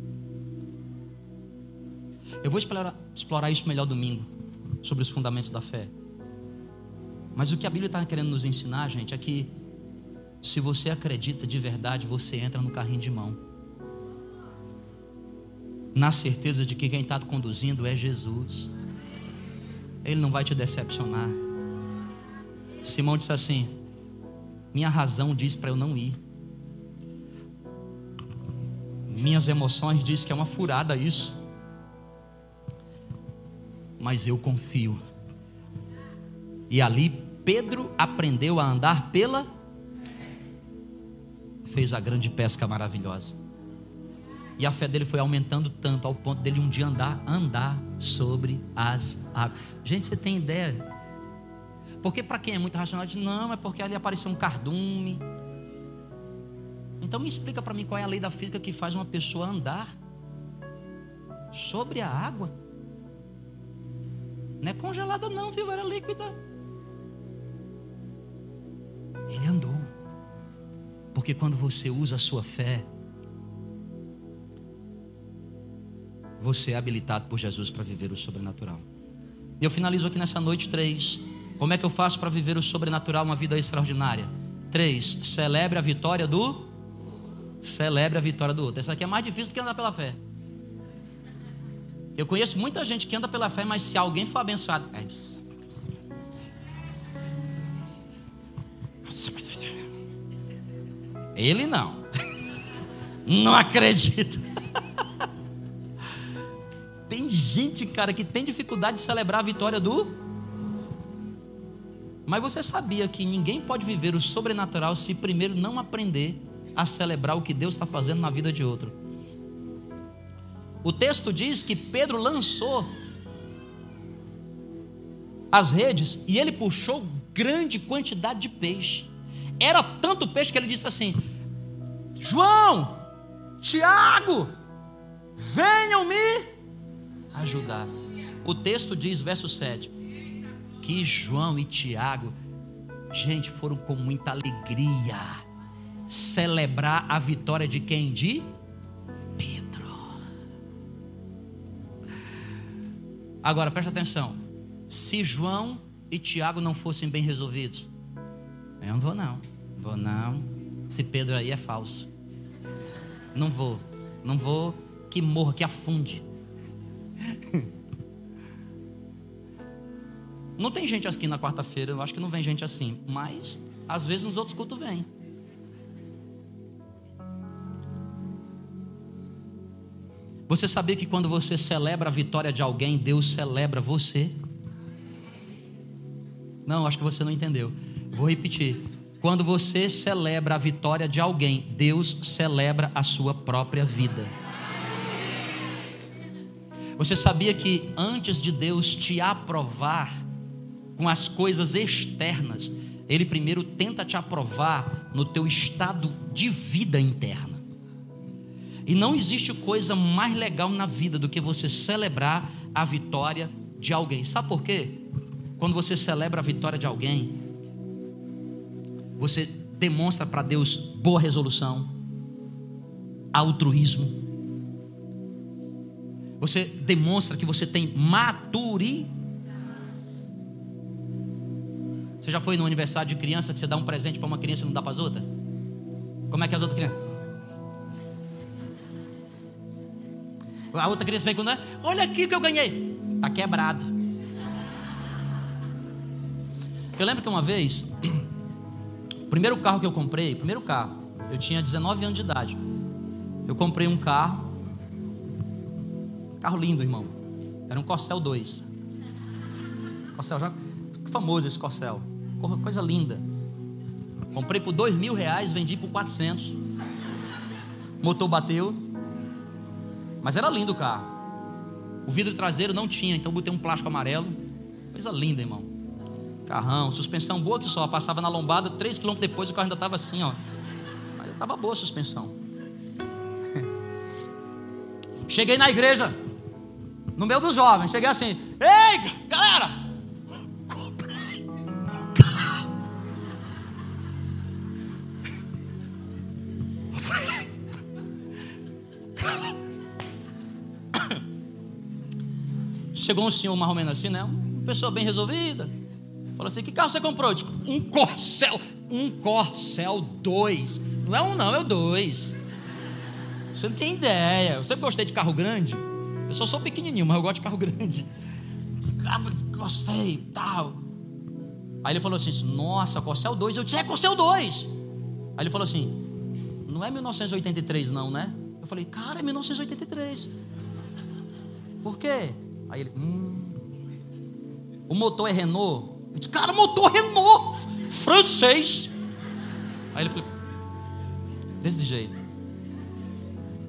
Eu vou explorar, explorar isso melhor domingo, sobre os fundamentos da fé. Mas o que a Bíblia está querendo nos ensinar, gente, é que se você acredita de verdade, você entra no carrinho de mão. Na certeza de que quem está conduzindo é Jesus. Ele não vai te decepcionar. Simão disse assim: Minha razão diz para eu não ir. Minhas emoções diz que é uma furada isso. Mas eu confio. E ali Pedro aprendeu a andar pela fez a grande pesca maravilhosa. E a fé dele foi aumentando tanto ao ponto dele um dia andar, andar sobre as águas. Gente, você tem ideia? Porque para quem é muito racional, diz, não, é porque ali apareceu um cardume. Então me explica para mim qual é a lei da física que faz uma pessoa andar sobre a água. Não é congelada não, viu? Era líquida. Ele andou. Porque quando você usa a sua fé, você é habilitado por Jesus para viver o sobrenatural. E eu finalizo aqui nessa noite três. Como é que eu faço para viver o sobrenatural, uma vida extraordinária? Três. Celebre a vitória do. Celebre a vitória do outro. Essa aqui é mais difícil do que andar pela fé. Eu conheço muita gente que anda pela fé, mas se alguém for abençoado. Ele não. Não acredito. Gente, cara, que tem dificuldade de celebrar a vitória do. Mas você sabia que ninguém pode viver o sobrenatural se primeiro não aprender a celebrar o que Deus está fazendo na vida de outro. O texto diz que Pedro lançou as redes e ele puxou grande quantidade de peixe. Era tanto peixe que ele disse assim: João, Tiago, venham me ajudar. O texto diz, verso 7, que João e Tiago, gente, foram com muita alegria celebrar a vitória de quem? De Pedro. Agora presta atenção. Se João e Tiago não fossem bem resolvidos, eu não vou não. Vou não. Se Pedro aí é falso. Não vou. Não vou que morra, que afunde. Não tem gente aqui na quarta-feira, eu acho que não vem gente assim, mas às vezes nos outros cultos vem. Você sabia que quando você celebra a vitória de alguém, Deus celebra você? Não, acho que você não entendeu. Vou repetir. Quando você celebra a vitória de alguém, Deus celebra a sua própria vida. Você sabia que antes de Deus te aprovar com as coisas externas, Ele primeiro tenta te aprovar no teu estado de vida interna. E não existe coisa mais legal na vida do que você celebrar a vitória de alguém. Sabe por quê? Quando você celebra a vitória de alguém, você demonstra para Deus boa resolução, altruísmo, você demonstra que você tem maturidade. Você já foi no aniversário de criança que você dá um presente para uma criança e não dá para as outras? Como é que as outras crianças? A outra criança vem com, olha aqui o que eu ganhei. Está quebrado. Eu lembro que uma vez, o primeiro carro que eu comprei, primeiro carro, eu tinha 19 anos de idade. Eu comprei um carro Carro lindo, irmão. Era um Corsel 2. Corsel já. Famoso esse Corsel. Coisa linda. Comprei por dois mil reais, vendi por 400. Motor bateu. Mas era lindo o carro. O vidro traseiro não tinha, então botei um plástico amarelo. Coisa linda, irmão. Carrão, suspensão boa que só. Passava na lombada, 3 km depois o carro ainda estava assim, ó. Mas estava boa a suspensão. Cheguei na igreja no meio dos jovens. Cheguei assim: Ei, galera, Chegou um senhor mais ou menos assim, né? Uma pessoa bem resolvida. Falou assim: Que carro você comprou? Disse, um Corcel, um Corcel 2. Não é um, não, é o 2. Você não tem ideia. Eu sempre gostei de carro grande. Eu só sou pequenininho, mas eu gosto de carro grande. Ah, gostei, tal. Aí ele falou assim: Nossa, Corsel 2. Eu disse: É Corsel 2. Aí ele falou assim: Não é 1983, não, né? Eu falei: Cara, é 1983. Por quê? Aí ele: Hum. O motor é Renault. Eu disse: Cara, motor Renault, francês. Aí ele falou: Desse jeito.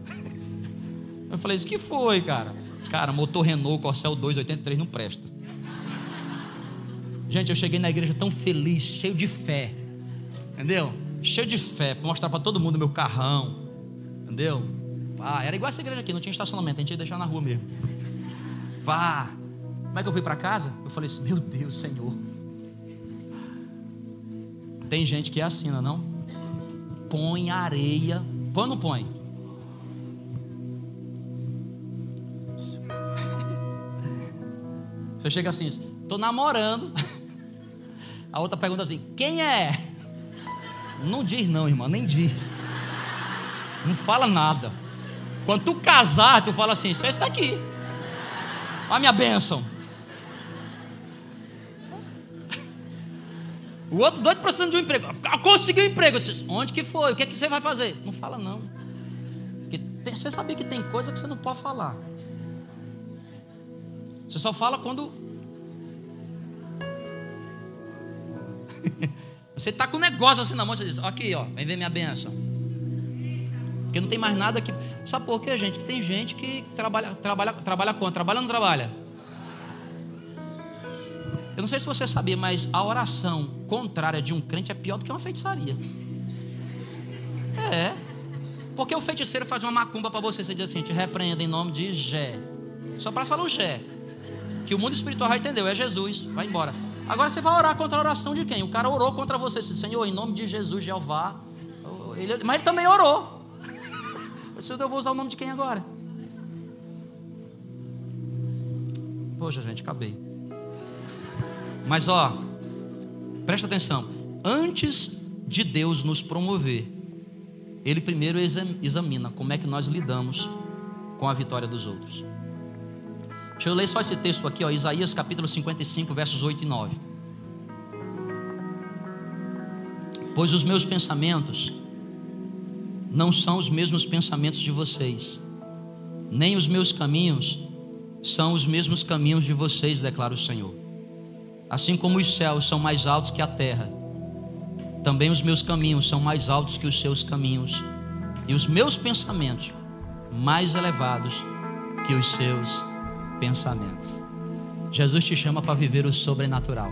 Eu falei, isso que foi, cara? Cara, motor Renault, Corcel 283 não presta. Gente, eu cheguei na igreja tão feliz, cheio de fé. Entendeu? Cheio de fé, para mostrar para todo mundo meu carrão. Entendeu? Ah, era igual essa igreja aqui, não tinha estacionamento, a gente ia deixar na rua mesmo. Vá. Como é que eu fui para casa? Eu falei assim, meu Deus, Senhor. Tem gente que é assim, não? É põe areia. Põe ou não põe? Você chega assim, estou namorando. A outra pergunta assim: quem é? Não diz não, irmã, nem diz. Não fala nada. Quando tu casar, tu fala assim: você está aqui. Olha a minha bênção. O outro doido precisando de um emprego. Conseguiu um emprego. Onde que foi? O que, é que você vai fazer? Não fala não. Porque tem, você sabia que tem coisa que você não pode falar. Você só fala quando. você está com um negócio assim na mão, você diz, aqui, ó, vem ver minha benção. Porque não tem mais nada que. Sabe por quê, gente? Que tem gente que trabalha, trabalha, trabalha quanto? Trabalha ou não trabalha? Eu não sei se você sabia, mas a oração contrária de um crente é pior do que uma feitiçaria. É. Porque o feiticeiro faz uma macumba para você, você diz assim, te repreenda em nome de Gé. Só para falar o Gé. Que o mundo espiritual já entendeu, é Jesus, vai embora. Agora você vai orar contra a oração de quem? O cara orou contra você, Senhor, em nome de Jesus, Jeová. Ele, mas ele também orou. Disse, eu vou usar o nome de quem agora? Poxa, gente, acabei. Mas ó, presta atenção. Antes de Deus nos promover, Ele primeiro examina como é que nós lidamos com a vitória dos outros. Deixa eu ler só esse texto aqui, ó, Isaías capítulo 55, versos 8 e 9. Pois os meus pensamentos não são os mesmos pensamentos de vocês, nem os meus caminhos são os mesmos caminhos de vocês, declara o Senhor. Assim como os céus são mais altos que a terra, também os meus caminhos são mais altos que os seus caminhos, e os meus pensamentos mais elevados que os seus pensamentos. Jesus te chama para viver o sobrenatural.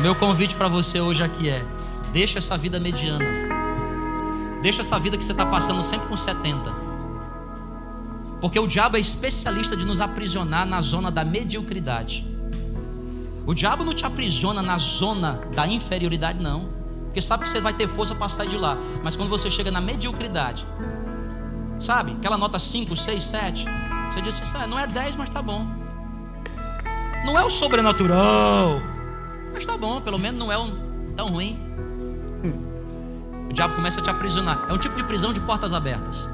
Meu convite para você hoje aqui é: deixa essa vida mediana Deixa essa vida que você está passando sempre com 70. Porque o diabo é especialista de nos aprisionar na zona da mediocridade. O diabo não te aprisiona na zona da inferioridade, não. Porque sabe que você vai ter força para sair de lá. Mas quando você chega na mediocridade, sabe? Aquela nota 5, 6, 7. Você diz assim, não é 10, mas tá bom. Não é o sobrenatural. Mas tá bom, pelo menos não é um, tão ruim diabo começa a te aprisionar. É um tipo de prisão de portas abertas.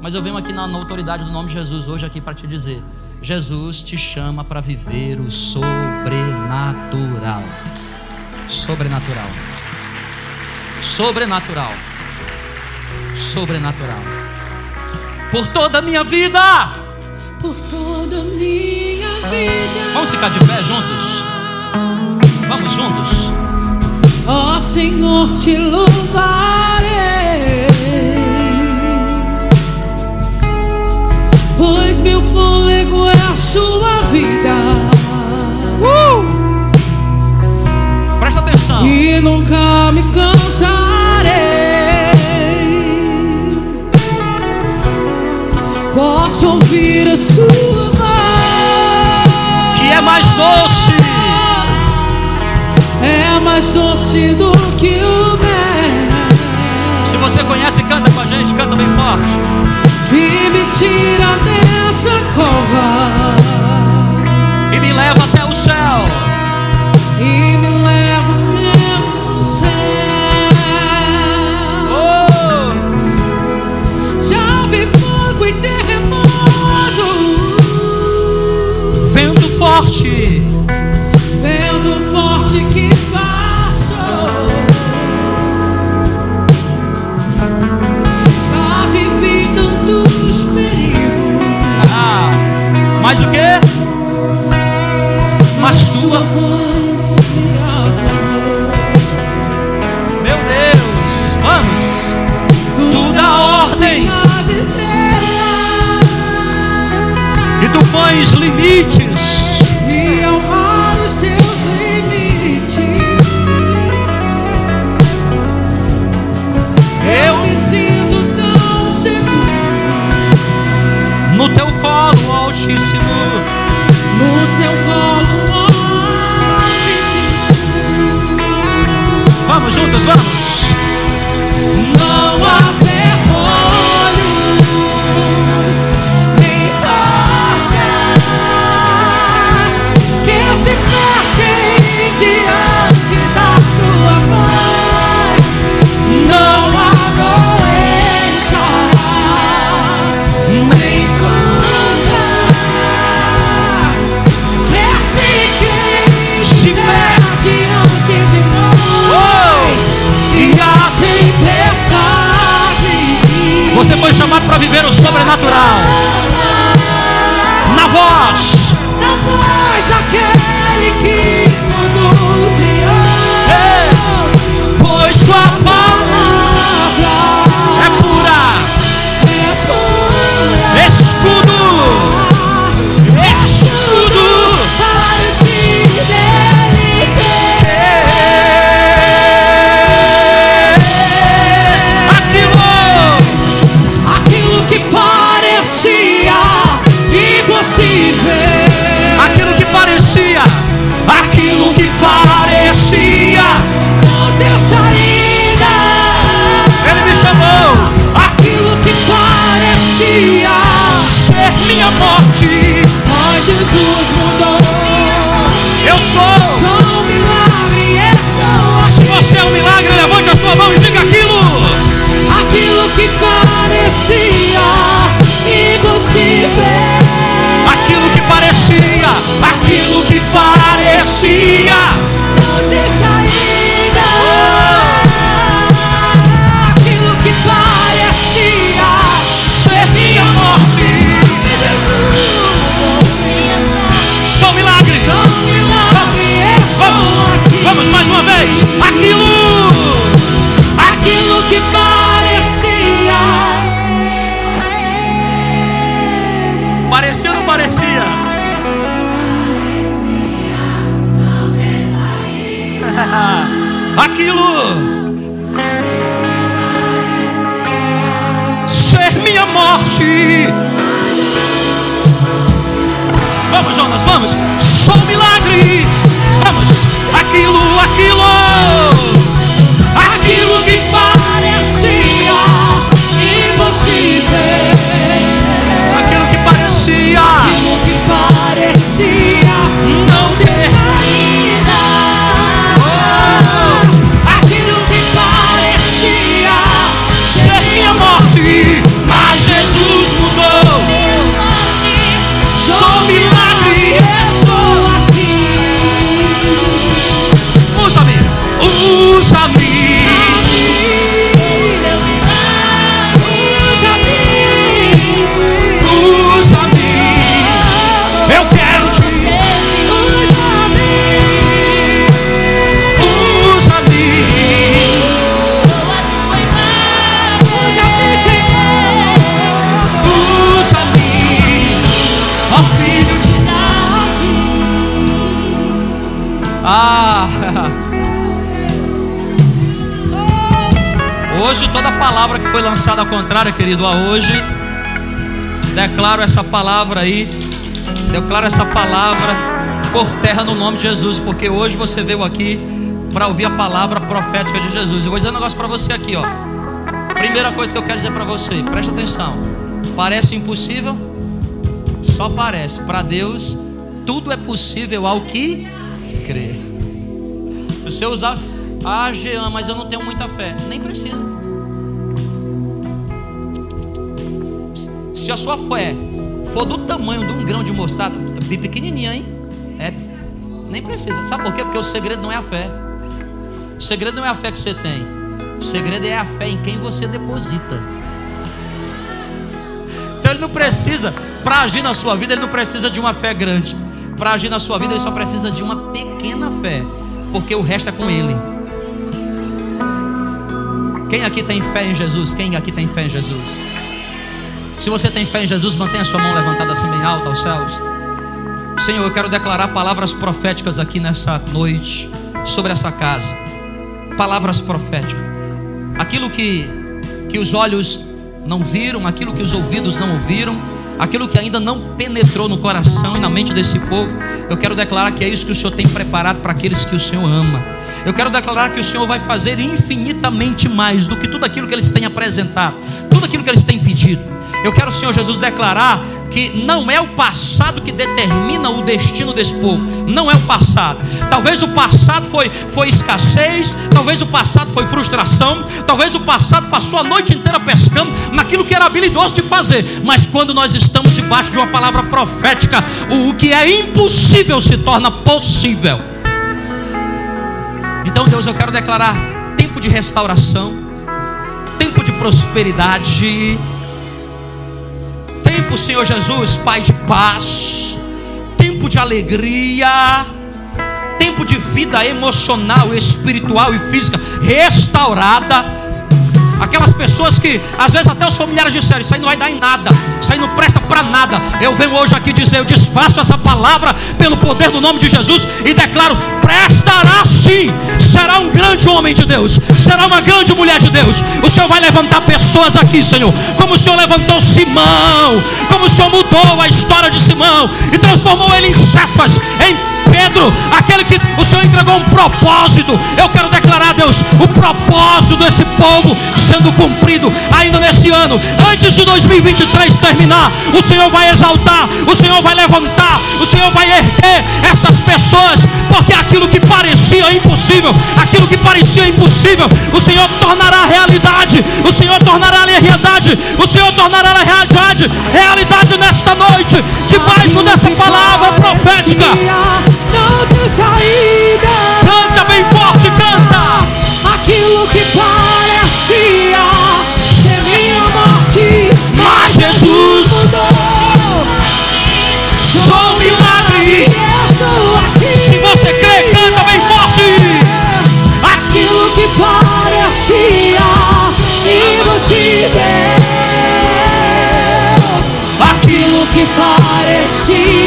Mas eu venho aqui na, na autoridade do nome de Jesus hoje aqui para te dizer: Jesus te chama para viver o sobrenatural. Sobrenatural. Sobrenatural. Sobrenatural. Por toda a minha vida. Por toda a minha vida. Vamos ficar de pé juntos? Vamos juntos? Ó oh, Senhor, te louvarei, pois meu fôlego é a sua vida. Uh! Presta atenção. E nunca me cansarei. Posso ouvir a sua voz, que é mais doce é mais doce do que o mel. Se você conhece, canta com a gente, canta bem forte. Que me tira dessa cova e me leva até o céu. Mas o que? Mas tua voz Meu Deus, vamos. Tu dá ordens. E tu pões limites. Teu colo Altíssimo. No seu colo Altíssimo. Vamos juntos, vamos. É chamado para viver o sobrenatural. Na voz. Na voz daquele que tudo criou. É, pois sua Eu Hoje toda palavra que foi lançada ao contrário, querido, a hoje declaro essa palavra aí, declaro essa palavra por terra no nome de Jesus, porque hoje você veio aqui para ouvir a palavra profética de Jesus. Eu vou dizer um negócio para você aqui, ó. Primeira coisa que eu quero dizer para você, preste atenção. Parece impossível? Só parece. Para Deus, tudo é possível ao que crê. Você usar, ah, Jean, mas eu não tenho muita fé. Nem precisa. Se a sua fé for do tamanho de um grão de mostarda, bem pequenininha, hein? É, nem precisa. Sabe por quê? Porque o segredo não é a fé. O segredo não é a fé que você tem. O segredo é a fé em quem você deposita. Então ele não precisa, para agir na sua vida, ele não precisa de uma fé grande. Para agir na sua vida, ele só precisa de uma pequena fé, porque o resto é com ele. Quem aqui tem fé em Jesus? Quem aqui tem fé em Jesus? Se você tem fé em Jesus, mantenha sua mão levantada assim bem alta aos céus. Senhor, eu quero declarar palavras proféticas aqui nessa noite sobre essa casa. Palavras proféticas. Aquilo que, que os olhos não viram, aquilo que os ouvidos não ouviram, aquilo que ainda não penetrou no coração e na mente desse povo, eu quero declarar que é isso que o Senhor tem preparado para aqueles que o Senhor ama. Eu quero declarar que o Senhor vai fazer infinitamente mais do que tudo aquilo que eles têm apresentado, tudo aquilo que eles têm pedido. Eu quero, Senhor Jesus, declarar que não é o passado que determina o destino desse povo, não é o passado. Talvez o passado foi, foi escassez, talvez o passado foi frustração, talvez o passado passou a noite inteira pescando naquilo que era habilidoso de fazer, mas quando nós estamos debaixo de uma palavra profética, o, o que é impossível se torna possível. Então, Deus, eu quero declarar tempo de restauração, tempo de prosperidade para o Senhor Jesus, Pai de paz, tempo de alegria, tempo de vida emocional, espiritual e física restaurada Aquelas pessoas que às vezes até os familiares disseram: Isso aí não vai dar em nada, isso aí não presta para nada. Eu venho hoje aqui dizer: Eu desfaço essa palavra pelo poder do nome de Jesus e declaro: Prestará sim, será um grande homem de Deus, será uma grande mulher de Deus. O Senhor vai levantar pessoas aqui, Senhor, como o Senhor levantou Simão, como o Senhor mudou a história de Simão e transformou ele em Cefas, em Pedro, aquele que o Senhor entregou um propósito. Eu quero declarar, Deus, o propósito desse povo sendo cumprido ainda nesse ano. Antes de 2023 terminar, o Senhor vai exaltar, o Senhor vai levantar, o Senhor vai erguer essas pessoas, porque aquilo que parecia impossível, aquilo que parecia impossível, o Senhor tornará realidade. O Senhor tornará realidade. O Senhor tornará realidade, realidade nesta noite, debaixo dessa palavra profética não tem saída. Canta bem forte, canta. Aquilo que parecia ser minha morte, mas Jesus mudou. Sou um milagre. Estou aqui. Se você crê, canta bem forte. Aquilo que parecia impossível. Aquilo que parecia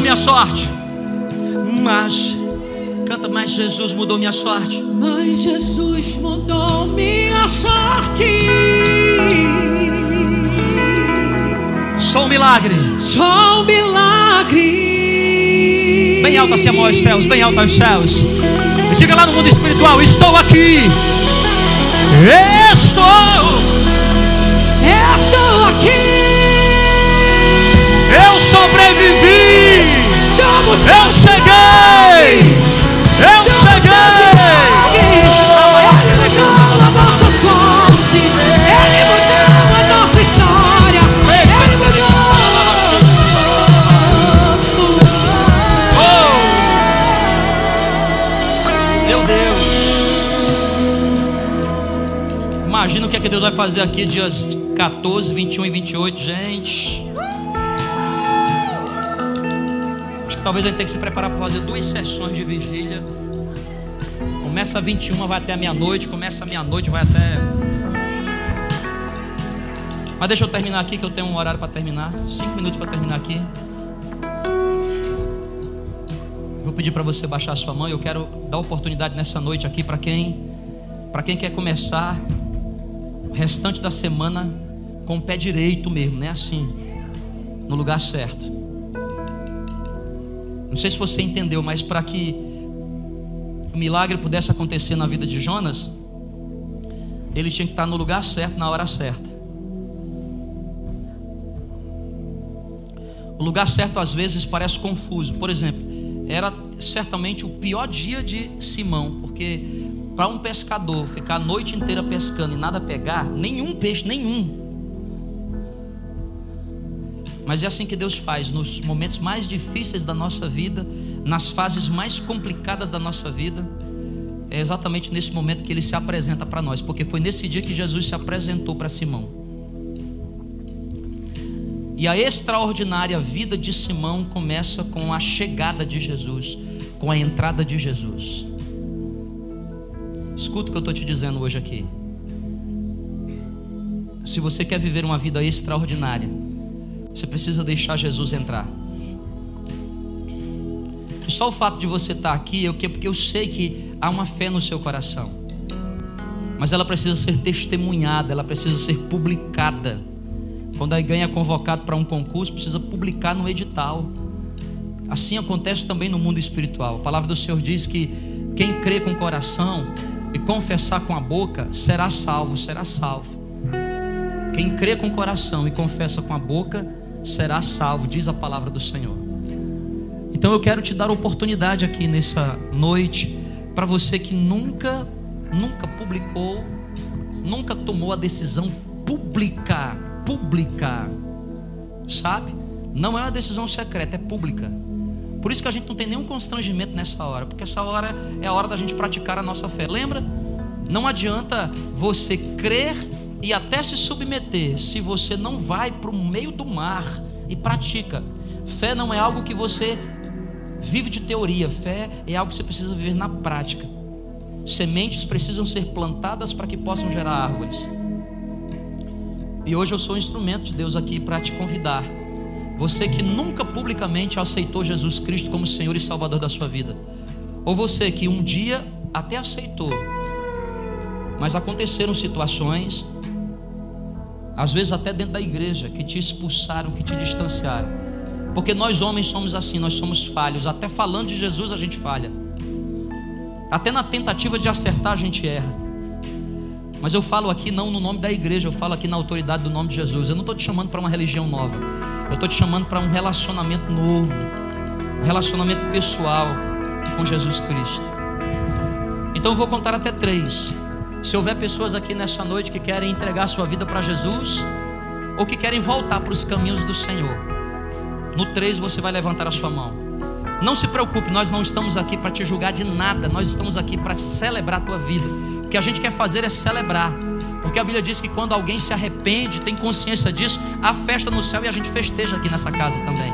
mudou minha sorte. Mas, canta, mas Jesus mudou minha sorte. Mas Jesus mudou minha sorte. Sou um milagre. Sou um milagre. Bem alto assim, amor, aos céus, bem alto aos céus. E diga lá no mundo espiritual: Estou aqui. Estou. Estou aqui. Eu sobrevivi. Eu cheguei. Eu cheguei. Ele mudou a nossa sorte. Ele mudou a nossa história. Ele mudou. Meu Deus. Imagina o que é que Deus vai fazer aqui dias 14, 21 e 28, gente. Talvez a gente tenha que se preparar para fazer duas sessões de vigília. Começa 21, vai até a meia-noite. Começa meia-noite, vai até. Mas deixa eu terminar aqui, que eu tenho um horário para terminar. Cinco minutos para terminar aqui. Vou pedir para você baixar a sua mão. Eu quero dar oportunidade nessa noite aqui para quem, para quem quer começar o restante da semana com o pé direito mesmo, né? Assim, no lugar certo. Não sei se você entendeu, mas para que o milagre pudesse acontecer na vida de Jonas, ele tinha que estar no lugar certo na hora certa. O lugar certo às vezes parece confuso. Por exemplo, era certamente o pior dia de Simão, porque para um pescador ficar a noite inteira pescando e nada pegar, nenhum peixe, nenhum. Mas é assim que Deus faz, nos momentos mais difíceis da nossa vida, nas fases mais complicadas da nossa vida, é exatamente nesse momento que ele se apresenta para nós, porque foi nesse dia que Jesus se apresentou para Simão. E a extraordinária vida de Simão começa com a chegada de Jesus, com a entrada de Jesus. Escuta o que eu estou te dizendo hoje aqui. Se você quer viver uma vida extraordinária, você precisa deixar Jesus entrar. E só o fato de você estar aqui é o que? Porque eu sei que há uma fé no seu coração. Mas ela precisa ser testemunhada, ela precisa ser publicada. Quando alguém é convocado para um concurso, precisa publicar no edital. Assim acontece também no mundo espiritual. A palavra do Senhor diz que quem crê com o coração e confessar com a boca será salvo, será salvo. Quem crê com o coração e confessa com a boca será salvo, diz a palavra do Senhor. Então eu quero te dar oportunidade aqui nessa noite para você que nunca, nunca publicou, nunca tomou a decisão pública pública. Sabe? Não é uma decisão secreta, é pública. Por isso que a gente não tem nenhum constrangimento nessa hora, porque essa hora é a hora da gente praticar a nossa fé. Lembra? Não adianta você crer e até se submeter se você não vai para o meio do mar e pratica. Fé não é algo que você vive de teoria, fé é algo que você precisa viver na prática. Sementes precisam ser plantadas para que possam gerar árvores. E hoje eu sou um instrumento de Deus aqui para te convidar. Você que nunca publicamente aceitou Jesus Cristo como Senhor e Salvador da sua vida. Ou você que um dia até aceitou, mas aconteceram situações, às vezes até dentro da igreja, que te expulsaram, que te distanciaram. Porque nós homens somos assim, nós somos falhos. Até falando de Jesus a gente falha. Até na tentativa de acertar a gente erra. Mas eu falo aqui não no nome da igreja, eu falo aqui na autoridade do nome de Jesus. Eu não estou te chamando para uma religião nova. Eu estou te chamando para um relacionamento novo. Um relacionamento pessoal com Jesus Cristo. Então eu vou contar até três. Se houver pessoas aqui nessa noite que querem entregar sua vida para Jesus, ou que querem voltar para os caminhos do Senhor, no três você vai levantar a sua mão. Não se preocupe, nós não estamos aqui para te julgar de nada, nós estamos aqui para celebrar a tua vida. O que a gente quer fazer é celebrar, porque a Bíblia diz que quando alguém se arrepende, tem consciência disso, há festa no céu e a gente festeja aqui nessa casa também.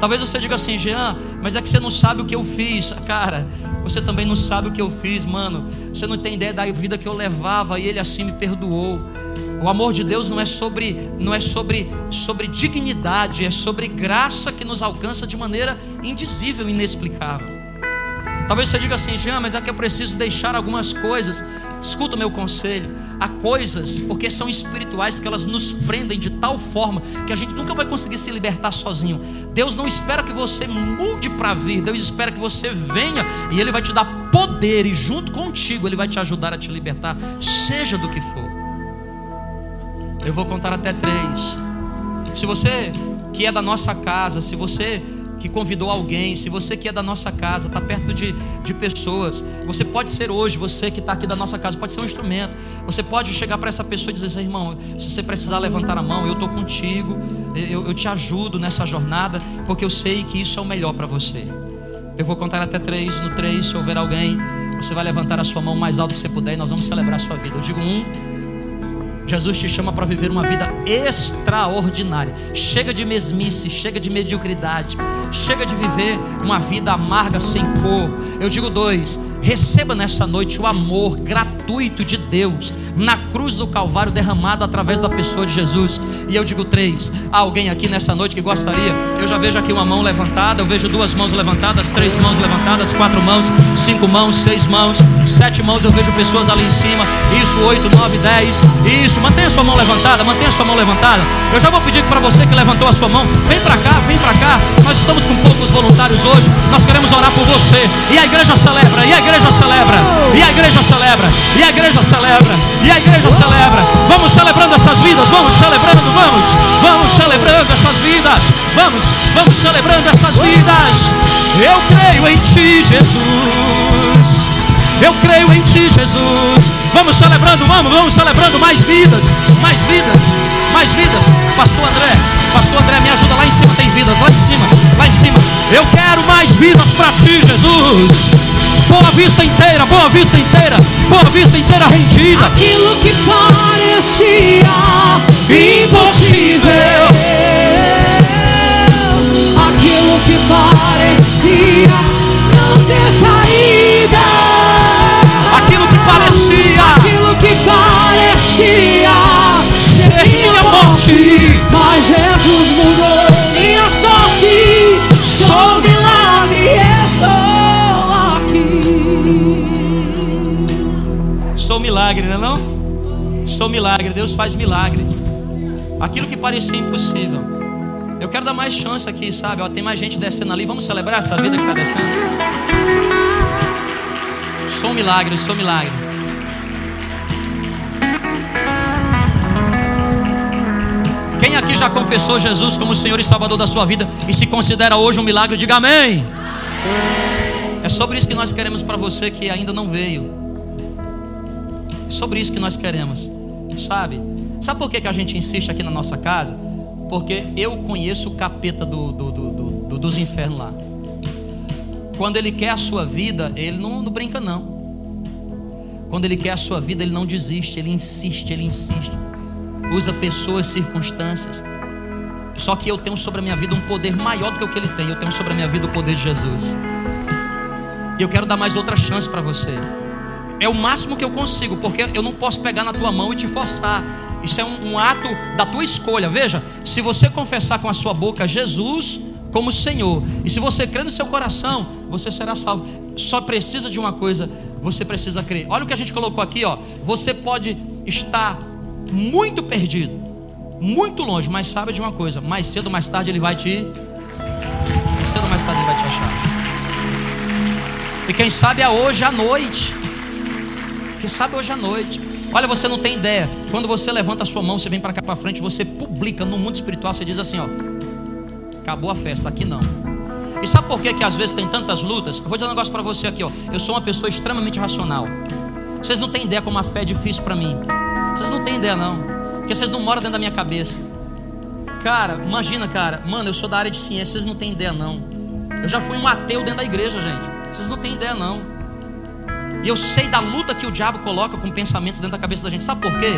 Talvez você diga assim, Jean, mas é que você não sabe o que eu fiz. Cara, você também não sabe o que eu fiz, mano. Você não tem ideia da vida que eu levava e ele assim me perdoou. O amor de Deus não é sobre não é sobre sobre dignidade, é sobre graça que nos alcança de maneira indizível, inexplicável. Talvez você diga assim, Jean, mas é que eu preciso deixar algumas coisas. Escuta o meu conselho. Há coisas, porque são espirituais, que elas nos prendem de tal forma que a gente nunca vai conseguir se libertar sozinho. Deus não espera que você mude para vir, Deus espera que você venha e Ele vai te dar poder, e junto contigo Ele vai te ajudar a te libertar, seja do que for. Eu vou contar até três. Se você que é da nossa casa, se você que convidou alguém, se você que é da nossa casa, está perto de, de pessoas, você pode ser hoje, você que está aqui da nossa casa, pode ser um instrumento. Você pode chegar para essa pessoa e dizer assim, irmão, se você precisar levantar a mão, eu estou contigo, eu, eu te ajudo nessa jornada, porque eu sei que isso é o melhor para você. Eu vou contar até três, no três, se houver alguém, você vai levantar a sua mão mais alto que você puder e nós vamos celebrar a sua vida. Eu digo um, Jesus te chama para viver uma vida extraordinária. Chega de mesmice, chega de mediocridade, chega de viver uma vida amarga sem cor. Eu digo dois, receba nessa noite o amor gratuito de Deus na cruz do Calvário derramado através da pessoa de Jesus. E eu digo três: há alguém aqui nessa noite que gostaria? Eu já vejo aqui uma mão levantada, eu vejo duas mãos levantadas, três mãos levantadas, quatro mãos, cinco mãos, seis mãos, sete mãos. Eu vejo pessoas ali em cima. Isso, oito, nove, dez. Isso, mantenha sua mão levantada, mantenha sua mão levantada. Eu já vou pedir para você que levantou a sua mão, vem para cá, vem para cá. Nós estamos com poucos voluntários hoje. Nós queremos orar por você. E a igreja celebra, e a igreja celebra, e a igreja celebra, e a igreja celebra. E a igreja celebra. Vamos celebrando essas vidas. Vamos celebrando, vamos. Vamos celebrando essas vidas. Vamos, vamos celebrando essas vidas. Eu creio em ti, Jesus. Eu creio em ti, Jesus. Vamos celebrando, vamos, vamos celebrando mais vidas, mais vidas, mais vidas. Pastor André, Pastor André, me ajuda lá em cima, tem vidas, lá em cima, lá em cima. Eu quero mais vidas para ti, Jesus. Boa vista inteira, boa vista inteira, boa vista inteira rendida. Aquilo que parecia impossível, aquilo que parecia não ter Sou milagre, Deus faz milagres. Aquilo que parecia impossível. Eu quero dar mais chance aqui, sabe? Ó, tem mais gente descendo ali. Vamos celebrar essa vida que está descendo. Sou um milagre, sou um milagre. Quem aqui já confessou Jesus como Senhor e Salvador da sua vida e se considera hoje um milagre, diga amém. É sobre isso que nós queremos para você que ainda não veio. É sobre isso que nós queremos, sabe? Sabe por que, que a gente insiste aqui na nossa casa? Porque eu conheço o capeta do, do, do, do dos infernos lá. Quando ele quer a sua vida, ele não, não brinca, não. Quando ele quer a sua vida, ele não desiste, ele insiste, ele insiste. Usa pessoas, circunstâncias. Só que eu tenho sobre a minha vida um poder maior do que o que ele tem. Eu tenho sobre a minha vida o poder de Jesus. E eu quero dar mais outra chance para você. É o máximo que eu consigo, porque eu não posso pegar na tua mão e te forçar. Isso é um, um ato da tua escolha. Veja, se você confessar com a sua boca Jesus como Senhor, e se você crer no seu coração, você será salvo. Só precisa de uma coisa: você precisa crer. Olha o que a gente colocou aqui, ó. Você pode estar muito perdido, muito longe, mas sabe de uma coisa: mais cedo ou mais tarde ele vai te. Mais cedo ou mais tarde ele vai te achar. E quem sabe é hoje à noite. Quem sabe hoje à noite. Olha, você não tem ideia. Quando você levanta a sua mão, você vem para cá para frente, você publica no mundo espiritual, você diz assim, ó: Acabou a festa, aqui não. E sabe por que, que às vezes tem tantas lutas? Eu vou dizer um negócio para você aqui, ó. Eu sou uma pessoa extremamente racional. Vocês não têm ideia como a fé é difícil para mim. Vocês não têm ideia, não. Porque vocês não moram dentro da minha cabeça. Cara, imagina, cara. Mano, eu sou da área de ciência, vocês não têm ideia, não. Eu já fui um ateu dentro da igreja, gente. Vocês não têm ideia, não. E eu sei da luta que o diabo coloca com pensamentos dentro da cabeça da gente. Sabe por quê?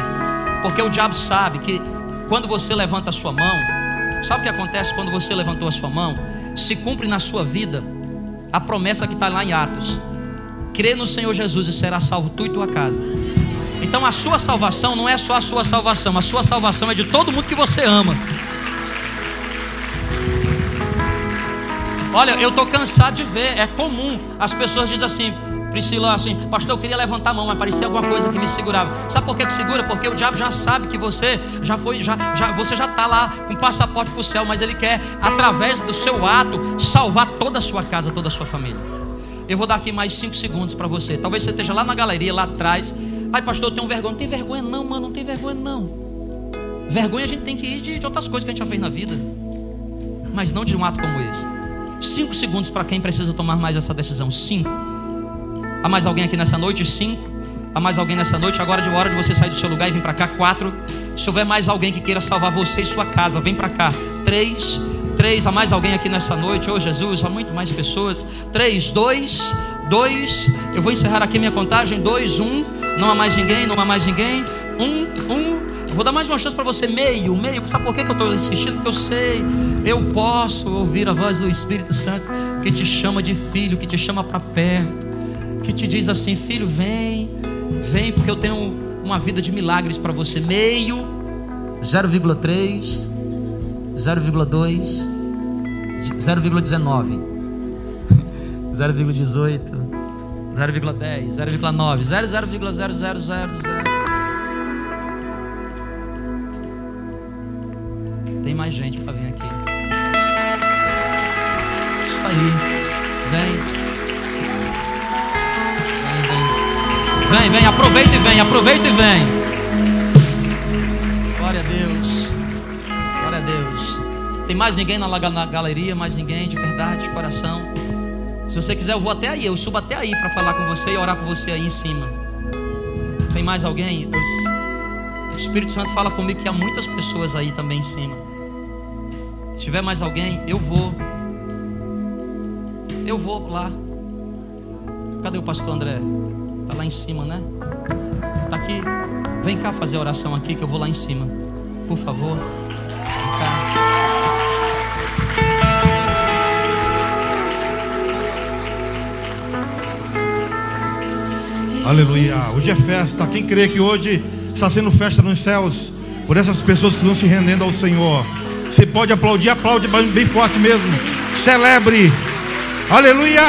Porque o diabo sabe que quando você levanta a sua mão, sabe o que acontece quando você levantou a sua mão? se cumpre na sua vida a promessa que está lá em Atos: crê no Senhor Jesus e será salvo tu e tua casa. Então a sua salvação não é só a sua salvação, a sua salvação é de todo mundo que você ama. Olha, eu estou cansado de ver, é comum as pessoas dizem assim: Priscila, assim, pastor, eu queria levantar a mão, mas parecia alguma coisa que me segurava. Sabe por que, segura? Porque o diabo já sabe que você já foi, já, já você já está lá com passaporte para o céu, mas ele quer, através do seu ato, salvar toda a sua casa, toda a sua família. Eu vou dar aqui mais cinco segundos para você. Talvez você esteja lá na galeria, lá atrás. Ai, pastor, eu tenho vergonha. Não tem vergonha, não, mano, não tem vergonha, não. Vergonha a gente tem que ir de, de outras coisas que a gente já fez na vida, mas não de um ato como esse. Cinco segundos para quem precisa tomar mais essa decisão. Cinco. Há mais alguém aqui nessa noite? Cinco. Há mais alguém nessa noite? Agora de hora de você sair do seu lugar e vir para cá. Quatro. Se houver mais alguém que queira salvar você e sua casa, vem para cá. Três. Três. Há mais alguém aqui nessa noite? Oh Jesus, há muito mais pessoas. Três. Dois. Dois. Eu vou encerrar aqui minha contagem. Dois. Um. Não há mais ninguém. Não há mais ninguém. Um. Um. Eu vou dar mais uma chance para você, meio, meio. Sabe por que eu estou insistindo? Porque eu sei, eu posso ouvir a voz do Espírito Santo que te chama de filho, que te chama para perto que te diz assim: Filho, vem, vem, porque eu tenho uma vida de milagres para você. Meio, 0,3, 0,2, 0,19, 0,18, 0,10, 0,9, 0,0000. Tem mais gente para vir aqui. Isso aí. Vem. Vem, vem, aproveita e vem, aproveita e vem. Glória a Deus. Glória a Deus. Tem mais ninguém na, na galeria, mais ninguém de verdade, de coração. Se você quiser, eu vou até aí, eu subo até aí para falar com você e orar por você aí em cima. Tem mais alguém? O Espírito Santo fala comigo que há muitas pessoas aí também em cima. Se tiver mais alguém, eu vou. Eu vou lá. Cadê o pastor André? Está lá em cima, né? Está aqui. Vem cá fazer a oração aqui que eu vou lá em cima. Por favor. Vem cá. Aleluia. Hoje é festa. Quem crê que hoje está sendo festa nos céus por essas pessoas que estão se rendendo ao Senhor. Você pode aplaudir, aplaude bem forte mesmo. Celebre. Aleluia.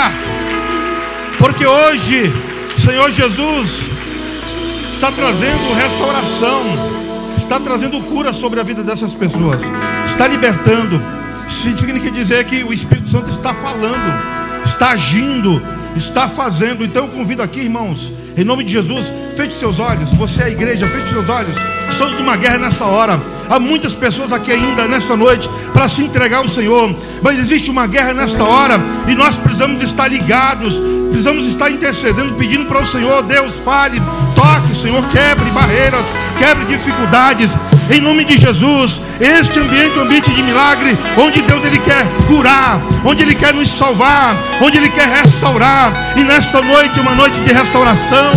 Porque hoje Senhor Jesus está trazendo restauração, está trazendo cura sobre a vida dessas pessoas, está libertando. Significa dizer que o Espírito Santo está falando, está agindo, está fazendo. Então eu convido aqui, irmãos, em nome de Jesus, feche seus olhos. Você é a igreja, feche seus olhos. Estamos numa guerra nessa hora. Há muitas pessoas aqui ainda nesta noite para se entregar ao Senhor, mas existe uma guerra nesta hora e nós precisamos estar ligados, precisamos estar intercedendo, pedindo para o Senhor, Deus, fale, toque, Senhor, quebre barreiras, quebre dificuldades. Em nome de Jesus. Este ambiente é um ambiente de milagre, onde Deus ele quer curar, onde ele quer nos salvar, onde ele quer restaurar. E nesta noite, uma noite de restauração,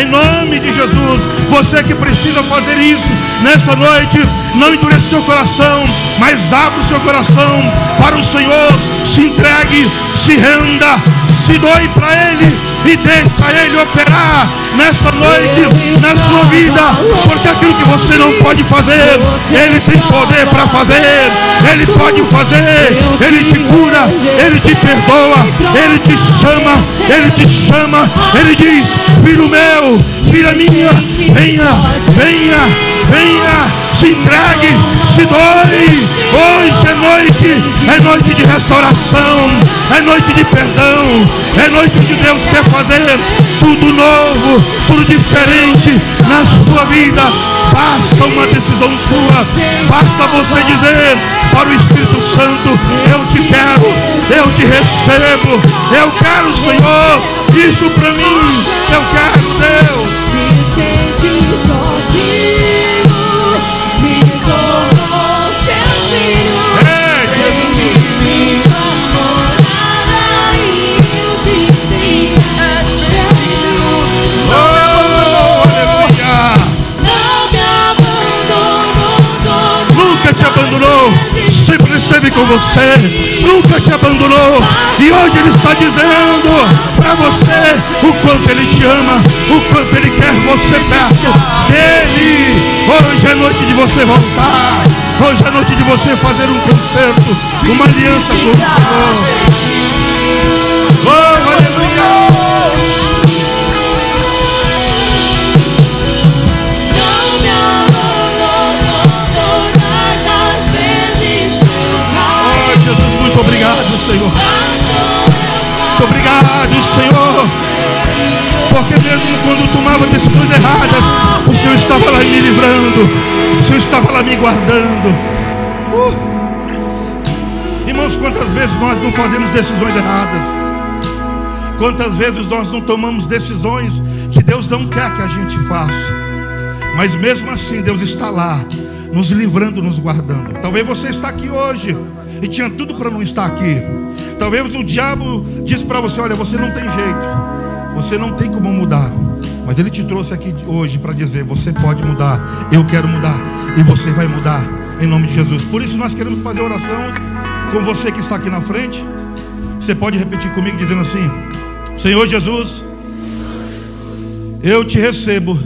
em nome de Jesus. Você que precisa fazer isso nessa noite, não endureça seu coração, mas abra o seu coração para o Senhor. Se entregue, se renda, se doe para Ele e deixa Ele operar nesta noite, na sua vida, porque aquilo que você não pode fazer, Ele tem poder para fazer, Ele pode fazer, Ele te cura, Ele te perdoa, Ele te chama, Ele te chama, Ele diz: Filho meu, filha minha, venha, venha, venha se entregue, se doe. Hoje é noite, é noite de restauração, é noite de perdão, é noite que Deus quer fazer tudo novo, tudo diferente na sua vida. Basta uma decisão sua, basta você dizer para o Espírito Santo: Eu te quero, eu te recebo, eu quero, Senhor, isso para mim, eu quero, Deus. Você, nunca te abandonou. E hoje Ele está dizendo para você o quanto Ele te ama, o quanto Ele quer você perto dele. Hoje é noite de você voltar, hoje é noite de você fazer um concerto, uma aliança com o Senhor. Oh, Muito obrigado, Senhor. Muito obrigado, Senhor. Porque mesmo quando tomava decisões erradas, o Senhor estava lá me livrando. O Senhor estava lá me guardando. Uh. Irmãos, quantas vezes nós não fazemos decisões erradas? Quantas vezes nós não tomamos decisões que Deus não quer que a gente faça? Mas mesmo assim, Deus está lá, nos livrando, nos guardando. Talvez você está aqui hoje e tinha tudo para não estar aqui. Talvez o diabo disse para você: Olha, você não tem jeito, você não tem como mudar. Mas ele te trouxe aqui hoje para dizer: Você pode mudar, eu quero mudar, e você vai mudar, em nome de Jesus. Por isso nós queremos fazer oração com você que está aqui na frente. Você pode repetir comigo dizendo assim: Senhor Jesus, eu te recebo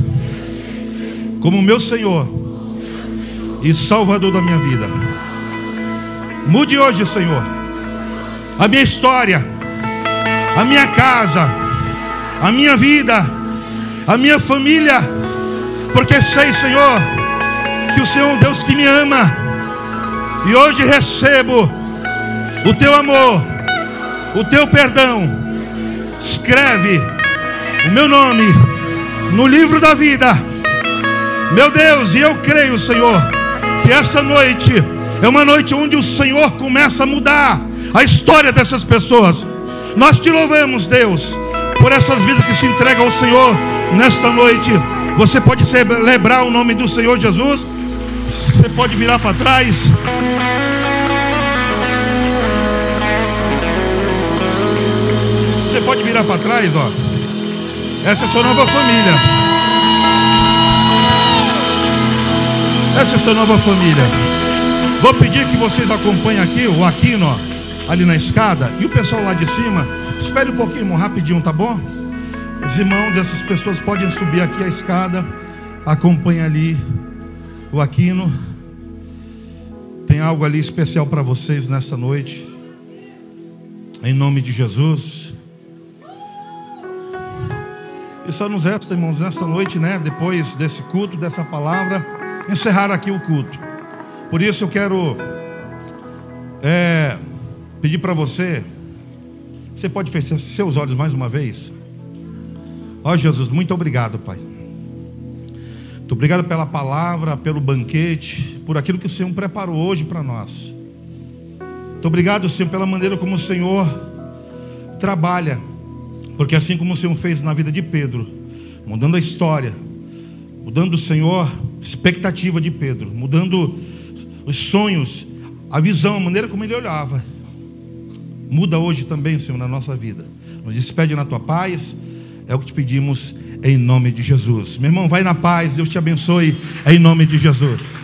como meu Senhor e Salvador da minha vida. Mude hoje, Senhor, a minha história, a minha casa, a minha vida, a minha família, porque sei, Senhor, que o Senhor é um Deus que me ama, e hoje recebo o teu amor, o teu perdão. Escreve o meu nome no livro da vida, meu Deus, e eu creio, Senhor, que essa noite é uma noite onde o Senhor começa a mudar a história dessas pessoas. Nós te louvamos, Deus, por essas vidas que se entregam ao Senhor nesta noite. Você pode celebrar o nome do Senhor Jesus. Você pode virar para trás. Você pode virar para trás, ó. Essa é sua nova família. Essa é sua nova família. Vou pedir que vocês acompanhem aqui o Aquino, ali na escada, e o pessoal lá de cima. Espere um pouquinho, irmão, rapidinho, tá bom? Os irmãos dessas pessoas podem subir aqui a escada. Acompanhe ali o Aquino. Tem algo ali especial para vocês nessa noite. Em nome de Jesus. E só nos resta, irmãos, nessa noite, né? Depois desse culto, dessa palavra, encerrar aqui o culto. Por isso eu quero é, pedir para você, você pode fechar seus olhos mais uma vez? Ó oh, Jesus, muito obrigado, Pai. Muito obrigado pela palavra, pelo banquete, por aquilo que o Senhor preparou hoje para nós. Muito obrigado, Senhor, pela maneira como o Senhor trabalha, porque assim como o Senhor fez na vida de Pedro, mudando a história, mudando o Senhor expectativa de Pedro, mudando os sonhos, a visão, a maneira como ele olhava. Muda hoje também, Senhor, na nossa vida. Nos despede na tua paz. É o que te pedimos em nome de Jesus. Meu irmão, vai na paz. Deus te abençoe em nome de Jesus.